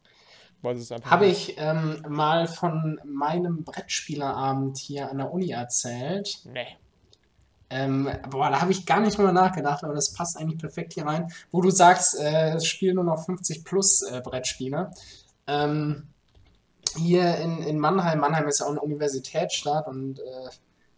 weil sie es einfach Habe ich ähm, mal von meinem Brettspielerabend hier an der Uni erzählt. Nee. Ähm, boah, da habe ich gar nicht drüber nachgedacht, aber das passt eigentlich perfekt hier rein. Wo du sagst, äh, es spielen nur noch 50 plus äh, Brettspiele. Ähm, hier in, in Mannheim, Mannheim ist ja auch eine Universitätsstadt und äh,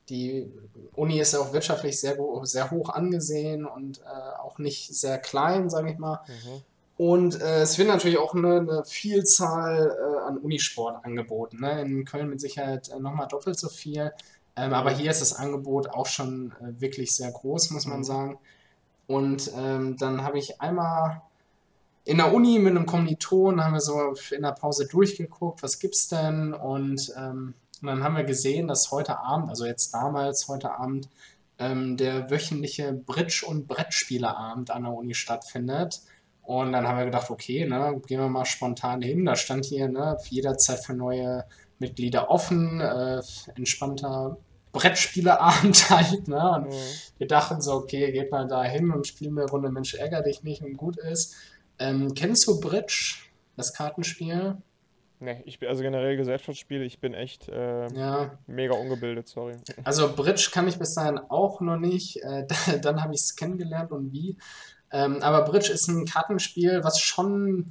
die Uni ist ja auch wirtschaftlich sehr, sehr hoch angesehen und äh, auch nicht sehr klein, sage ich mal. Mhm. Und äh, es wird natürlich auch eine, eine Vielzahl äh, an Unisport angeboten. Ne? In Köln mit Sicherheit äh, nochmal doppelt so viel. Ähm, aber Mhm. hier ist das Angebot auch schon äh, wirklich sehr groß, muss man Mhm. sagen. Und ähm, dann habe ich einmal in der Uni mit einem Kommiliton, haben wir so in der Pause durchgeguckt, was gibt's denn? Und, ähm, und dann haben wir gesehen, dass heute Abend, also jetzt damals, heute Abend, ähm, der wöchentliche Bridge- und Brettspieleabend an der Uni stattfindet. Und dann haben wir gedacht, okay, ne, gehen wir mal spontan hin. Da stand hier, ne, jederzeit für neue Mitglieder offen, äh, entspannter Brettspieleabend (laughs) halt, ne? Und Mhm. wir dachten so, okay, geht mal da hin und spielen eine Runde Mensch ärger dich nicht und gut ist. Ähm, kennst du Bridge, das Kartenspiel? Nee, ich bin also generell Gesellschaftsspiele, ich bin echt äh, Ja, mega ungebildet, sorry. also Bridge kann ich bis dahin auch noch nicht. Äh, (laughs) dann habe ich es kennengelernt und wie. Ähm, aber Bridge ist ein Kartenspiel, was schon,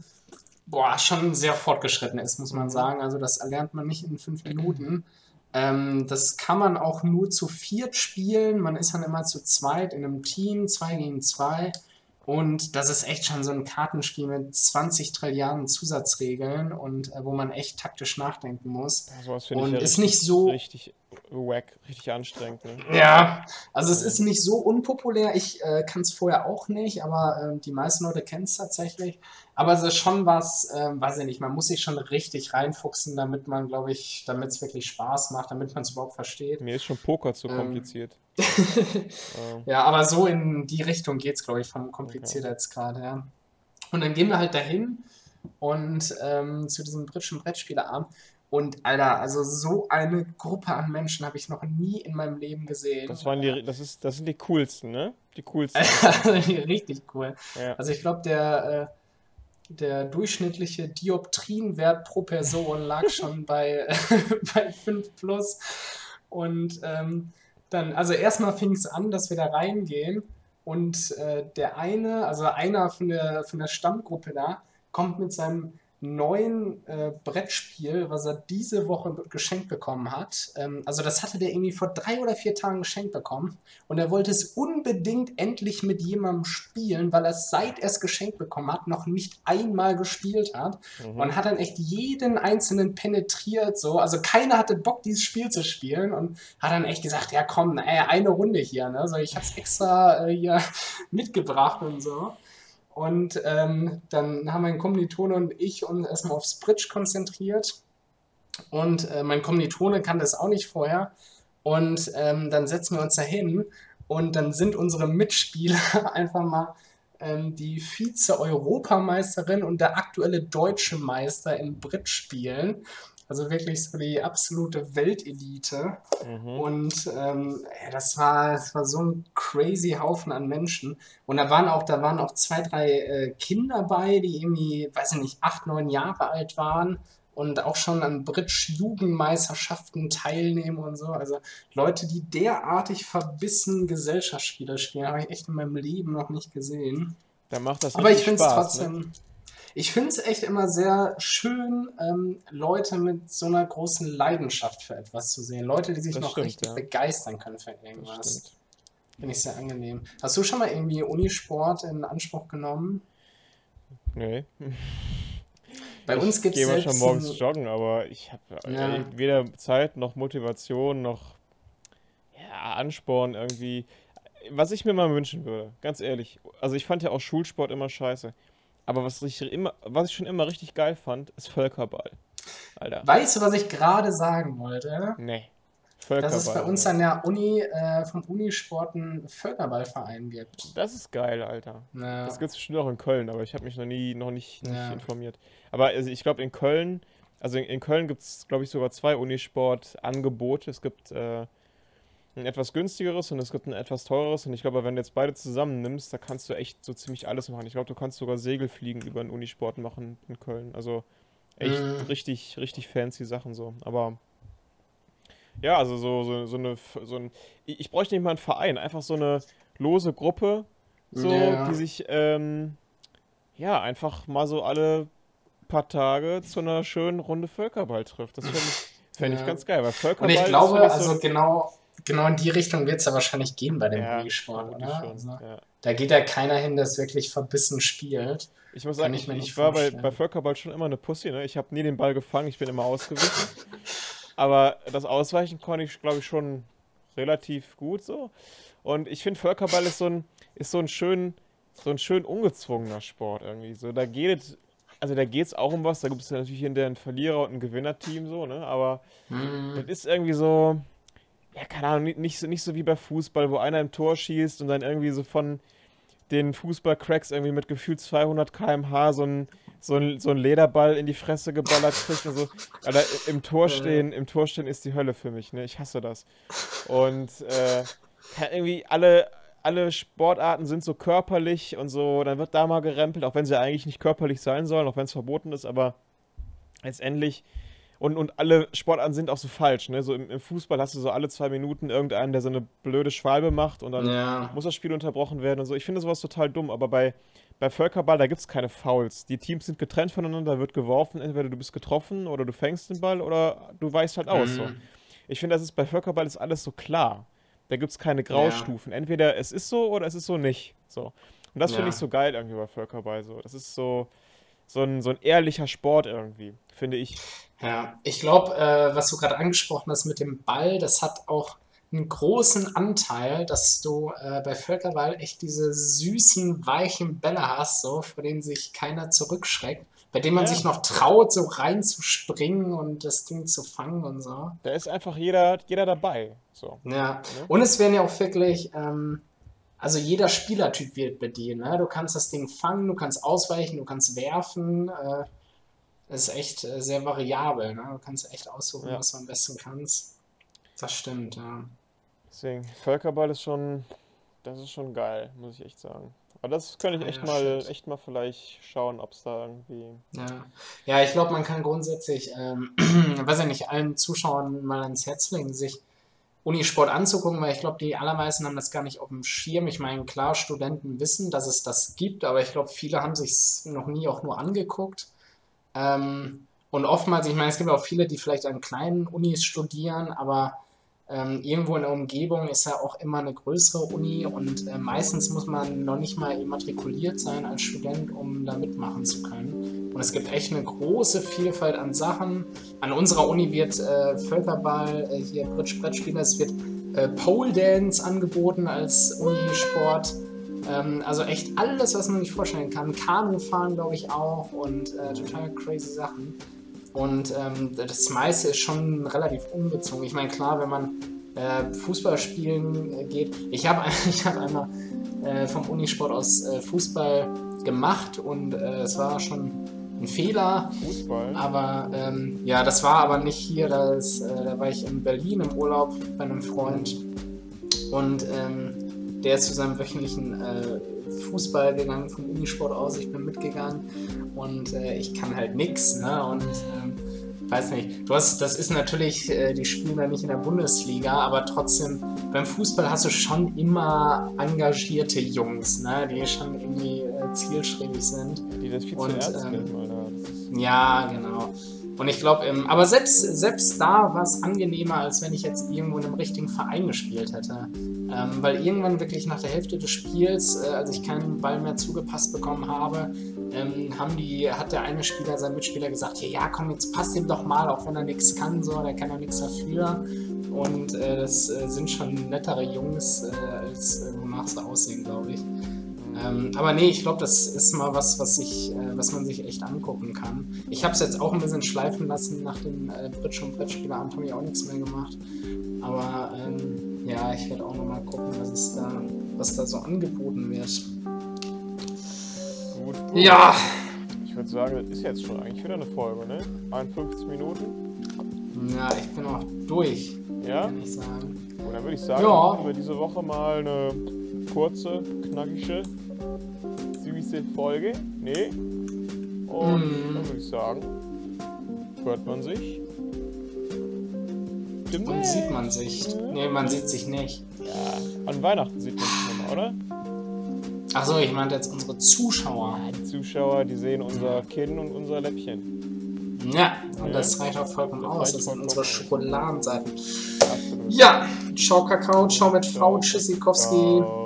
boah, schon sehr fortgeschritten ist, muss man Mhm. sagen. Also das erlernt man nicht in fünf Minuten. Ähm, das kann man auch nur zu viert spielen. Man ist dann immer zu zweit in einem Team, zwei gegen zwei. Und das ist echt schon so ein Kartenspiel mit 20 Trilliarden Zusatzregeln und äh, wo man echt taktisch nachdenken muss. Sowas finde ich Und ja ist nicht richtig, so, richtig wack, richtig anstrengend, ne? ja, also es ist nicht so unpopulär. Ich äh, kann es vorher auch nicht, aber ähm, die meisten Leute kennen es tatsächlich. Aber es ist schon was, ähm, weiß ich nicht, man muss sich schon richtig reinfuchsen, damit man, glaube ich, damit es wirklich Spaß macht, damit man es überhaupt versteht. Mir ist schon Poker zu Ähm, kompliziert. Ähm, (laughs) ja, aber so in die Richtung geht es, glaube ich, vom okay. komplizierter jetzt gerade, ja. Und dann gehen wir halt dahin und ähm, zu diesem britischen Brettspielerabend. Und Alter, also so eine Gruppe an Menschen habe ich noch nie in meinem Leben gesehen. Das waren die, das ist, das sind die coolsten, ne? Die coolsten. (laughs) Richtig cool. Ja. Also ich glaube, der, äh, der durchschnittliche Dioptrienwert pro Person lag schon (laughs) bei, bei 5 plus. Und ähm, dann, also erstmal fing es an, dass wir da reingehen und äh, der eine, also einer von der, von der Stammgruppe da, kommt mit seinem neuen äh, Brettspiel, was er diese Woche geschenkt bekommen hat. Ähm, also das hatte der irgendwie vor drei oder vier Tagen geschenkt bekommen. Und er wollte es unbedingt endlich mit jemandem spielen, weil er es seit er es geschenkt bekommen hat, noch nicht einmal gespielt hat. Mhm. Und hat dann echt jeden einzelnen penetriert, so. Also keiner hatte Bock, dieses Spiel zu spielen und hat dann echt gesagt, ja komm, ey, eine Runde hier, ne? So, ich hab's extra äh, hier (laughs) mitgebracht und so. Und ähm, dann haben mein Kommilitone und ich uns erstmal aufs Bridge konzentriert. Und äh, mein Kommilitone kannte es auch nicht vorher. Und ähm, dann setzen wir uns da hin und dann sind unsere Mitspieler (laughs) einfach mal ähm, die Vize-Europameisterin und der aktuelle deutsche Meister in Brit-Spielen. Also wirklich so die absolute Weltelite. Mhm. Und ähm, das war, das war so ein crazy Haufen an Menschen. Und da waren auch, da waren auch zwei, drei äh, Kinder bei, die irgendwie, weiß ich nicht, acht, neun Jahre alt waren und auch schon an Bridge-Jugendmeisterschaften teilnehmen und so. Also Leute, die derartig verbissen Gesellschaftsspiele spielen, habe ich echt in meinem Leben noch nicht gesehen. Da macht das Aber ich finde es Spaß, ne? Ich finde es echt immer sehr schön, ähm, Leute mit so einer großen Leidenschaft für etwas zu sehen. Leute, die sich Das noch stimmt, richtig ja. begeistern können für irgendwas. Finde ich sehr angenehm. Hast du schon mal irgendwie Unisport in Anspruch genommen? Nee. Bei uns gibt es Ich gehe mal schon morgens ein- joggen, aber ich habe Ja. weder Zeit noch Motivation noch ja, Ansporn irgendwie. Was ich mir mal wünschen würde, ganz ehrlich. Also ich fand ja auch Schulsport immer scheiße. Aber was ich immer, was ich schon immer richtig geil fand, ist Völkerball. Alter. Weißt du, was ich gerade sagen wollte? Nee. Völkerball. Dass es bei uns an der Uni, äh, vom Unisport einen Völkerballverein gibt. Das ist geil, Alter. Ja. Das gibt es bestimmt auch in Köln, aber ich habe mich noch nie, noch nicht, nicht Ja. informiert. Aber also ich glaube in Köln, also in, in Köln gibt es, glaube ich, sogar zwei Unisport-Angebote. Es gibt äh, ein etwas günstigeres und es gibt ein etwas teureres. Und ich glaube, wenn du jetzt beide zusammennimmst, da kannst du echt so ziemlich alles machen. Ich glaube, du kannst sogar Segelfliegen über einen Unisport machen in Köln. Also echt Mhm. richtig, richtig fancy Sachen so. Aber ja, also so, so, so eine, so ein, ich ich bräuchte nicht mal einen Verein, einfach so eine lose Gruppe, so, Ja. die sich, ähm, ja, einfach mal so alle paar Tage zu einer schönen Runde Völkerball trifft. Das fände ich, fänd ich Ja. ganz geil, weil Und Völkerball ich ist glaube, für mich also so, genau, genau in die Richtung wird es ja wahrscheinlich gehen bei dem ja, vermutlich oder? schon, Also, ja. da geht ja keiner hin, der es wirklich verbissen spielt. Ich muss sagen, ich ich, mir ich nicht war bei, bei Völkerball schon immer eine Pussy, ne? Ich habe nie den Ball gefangen, ich bin immer ausgewichen. Aber das Ausweichen konnte ich, glaube ich, schon relativ gut so. Und ich finde, Völkerball ist so ein, ist so ein schön, so ein schön ungezwungener Sport irgendwie. So, da geht es, also da geht es auch um was, da gibt es ja natürlich hinterher einen Verlierer und ein Gewinnerteam so, ne? Aber Hm. das ist irgendwie so, ja, keine Ahnung, nicht- so, nicht so wie bei Fußball, wo einer im Tor schießt und dann irgendwie so von den Fußballcracks irgendwie mit gefühlt 200 km/h so ein, so ein, so ein Lederball in die Fresse geballert kriegt und so. Alter, im Tor stehen, im Tor stehen ist die Hölle für mich, ne? Ich hasse das. Und äh, irgendwie alle, alle Sportarten sind so körperlich und so, dann wird da mal gerempelt, auch wenn sie eigentlich nicht körperlich sein sollen, auch wenn es verboten ist, aber letztendlich und, und alle Sportarten sind auch so falsch, ne? So im, im Fußball hast du so alle zwei Minuten irgendeinen, der so eine blöde Schwalbe macht und dann Ja. muss das Spiel unterbrochen werden und so. Ich finde sowas total dumm, aber bei, bei Völkerball, da gibt es keine Fouls. Die Teams sind getrennt voneinander, wird geworfen, entweder du bist getroffen oder du fängst den Ball oder du weichst halt aus. So. Hm. Ich finde, das ist bei Völkerball ist alles so klar. Da gibt es keine Graustufen. Entweder es ist so oder es ist so nicht. So. Und das finde Ja. ich so geil irgendwie bei Völkerball. So. Das ist so, so, ein, so ein ehrlicher Sport irgendwie, finde ich. Ja, ich glaube, äh, was du gerade angesprochen hast mit dem Ball, das hat auch einen großen Anteil, dass du äh, bei Völkerball echt diese süßen, weichen Bälle hast, so, vor denen sich keiner zurückschreckt, bei denen man Ja. sich noch traut, so reinzuspringen und das Ding zu fangen und so. Da ist einfach jeder, jeder dabei. So. Ja, und es werden ja auch wirklich, ähm, also jeder Spielertyp wird bedient. Ne? Du kannst das Ding fangen, du kannst ausweichen, du kannst werfen. Äh, ist echt äh, sehr variabel. Ne? Du kannst echt aussuchen, Ja. was du am besten kannst. Das stimmt, ja. Deswegen, Völkerball ist schon, das ist schon geil, muss ich echt sagen. Aber das könnte ich echt ja, mal, stimmt. echt mal vielleicht schauen, ob es da irgendwie. Ja, ja ich glaube, man kann grundsätzlich, ähm, (clears throat) weiß ich nicht, allen Zuschauern mal ans Herz legen, sich Unisport anzugucken, weil ich glaube, die allermeisten haben das gar nicht auf dem Schirm. Ich meine, klar, Studenten wissen, dass es das gibt, aber ich glaube, viele haben sich noch nie auch nur angeguckt. Ähm, und oftmals, ich meine, es gibt auch viele, die vielleicht an kleinen Unis studieren, aber ähm, irgendwo in der Umgebung ist ja auch immer eine größere Uni und äh, meistens muss man noch nicht mal immatrikuliert sein als Student, um da mitmachen zu können. Und es gibt echt eine große Vielfalt an Sachen. An unserer Uni wird äh, Völkerball, äh, hier Bridge Brettspieler, es wird äh, Pole Dance angeboten als Unisport. Ähm, also echt alles, was man sich vorstellen kann. Kanufahren, glaube ich, auch und äh, total crazy Sachen. Und ähm, das meiste ist schon relativ ungezwungen. Ich meine, klar, wenn man äh, Fußball spielen äh, geht. Ich habe (laughs) ich hab einmal äh, vom Unisport aus äh, Fußball gemacht und äh, es war schon ein Fehler. Fußball. Aber ähm, ja, das war aber nicht hier. Da, ist, äh, da war ich in Berlin im Urlaub bei einem Freund und ähm, der ist zu seinem wöchentlichen äh, Fußball gegangen vom Unisport aus. Ich bin mitgegangen und äh, ich kann halt nichts. Ne? Und ähm, weiß nicht, du hast, das ist natürlich, äh, die spielen da nicht in der Bundesliga, aber trotzdem, beim Fußball hast du schon immer engagierte Jungs, ne? die schon irgendwie äh, zielstrebig sind. Die das viel zu Und, ernst ähm, nehmen, ist, Ja, genau. Und ich glaube, ähm, aber selbst, selbst da war es angenehmer, als wenn ich jetzt irgendwo in einem richtigen Verein gespielt hätte. Ähm, weil irgendwann wirklich nach der Hälfte des Spiels, äh, als ich keinen Ball mehr zugepasst bekommen habe, ähm, haben die, hat der eine Spieler seinem Mitspieler gesagt, ja, ja, komm, jetzt passt ihm doch mal, auch wenn er nichts kann, so, der kann auch nichts dafür. Und äh, das äh, sind schon nettere Jungs, äh, als äh, wonach sie aussehen, glaube ich. Ähm, aber nee, ich glaube, das ist mal was, was, ich, äh, was man sich echt angucken kann. Ich habe es jetzt auch ein bisschen schleifen lassen. Nach dem äh, Bridge- und Brettspielerabend habe ich auch nichts mehr gemacht. Aber ähm, ja, ich werde auch noch mal gucken, was, es da, was da so angeboten wird. gut, gut. Ja, Ich würde sagen, das ist jetzt schon eigentlich wieder eine Folge, ne? 51 Minuten. ja, ich bin auch durch, Ja? kann ich sagen. Und dann würde ich sagen, Ja. machen wir diese Woche mal eine kurze, knackige, süße Folge. Nee. Und Mhm. dann würde ich sagen, hört man sich. Und Demnächst. sieht man sich. Nee, man sieht sich nicht. Ja, an Weihnachten sieht man sich nochmal, oder? Achso, ich meinte jetzt unsere Zuschauer. Die Zuschauer, die sehen unser Kinn und unser Läppchen. Ja, und Ja. das reicht auch vollkommen aus. Das sind unsere. Schokoladenseiten. Absolut. Ja, ciao Kakao, ciao mit V, Ciao. Tschüssikowski. Ciao.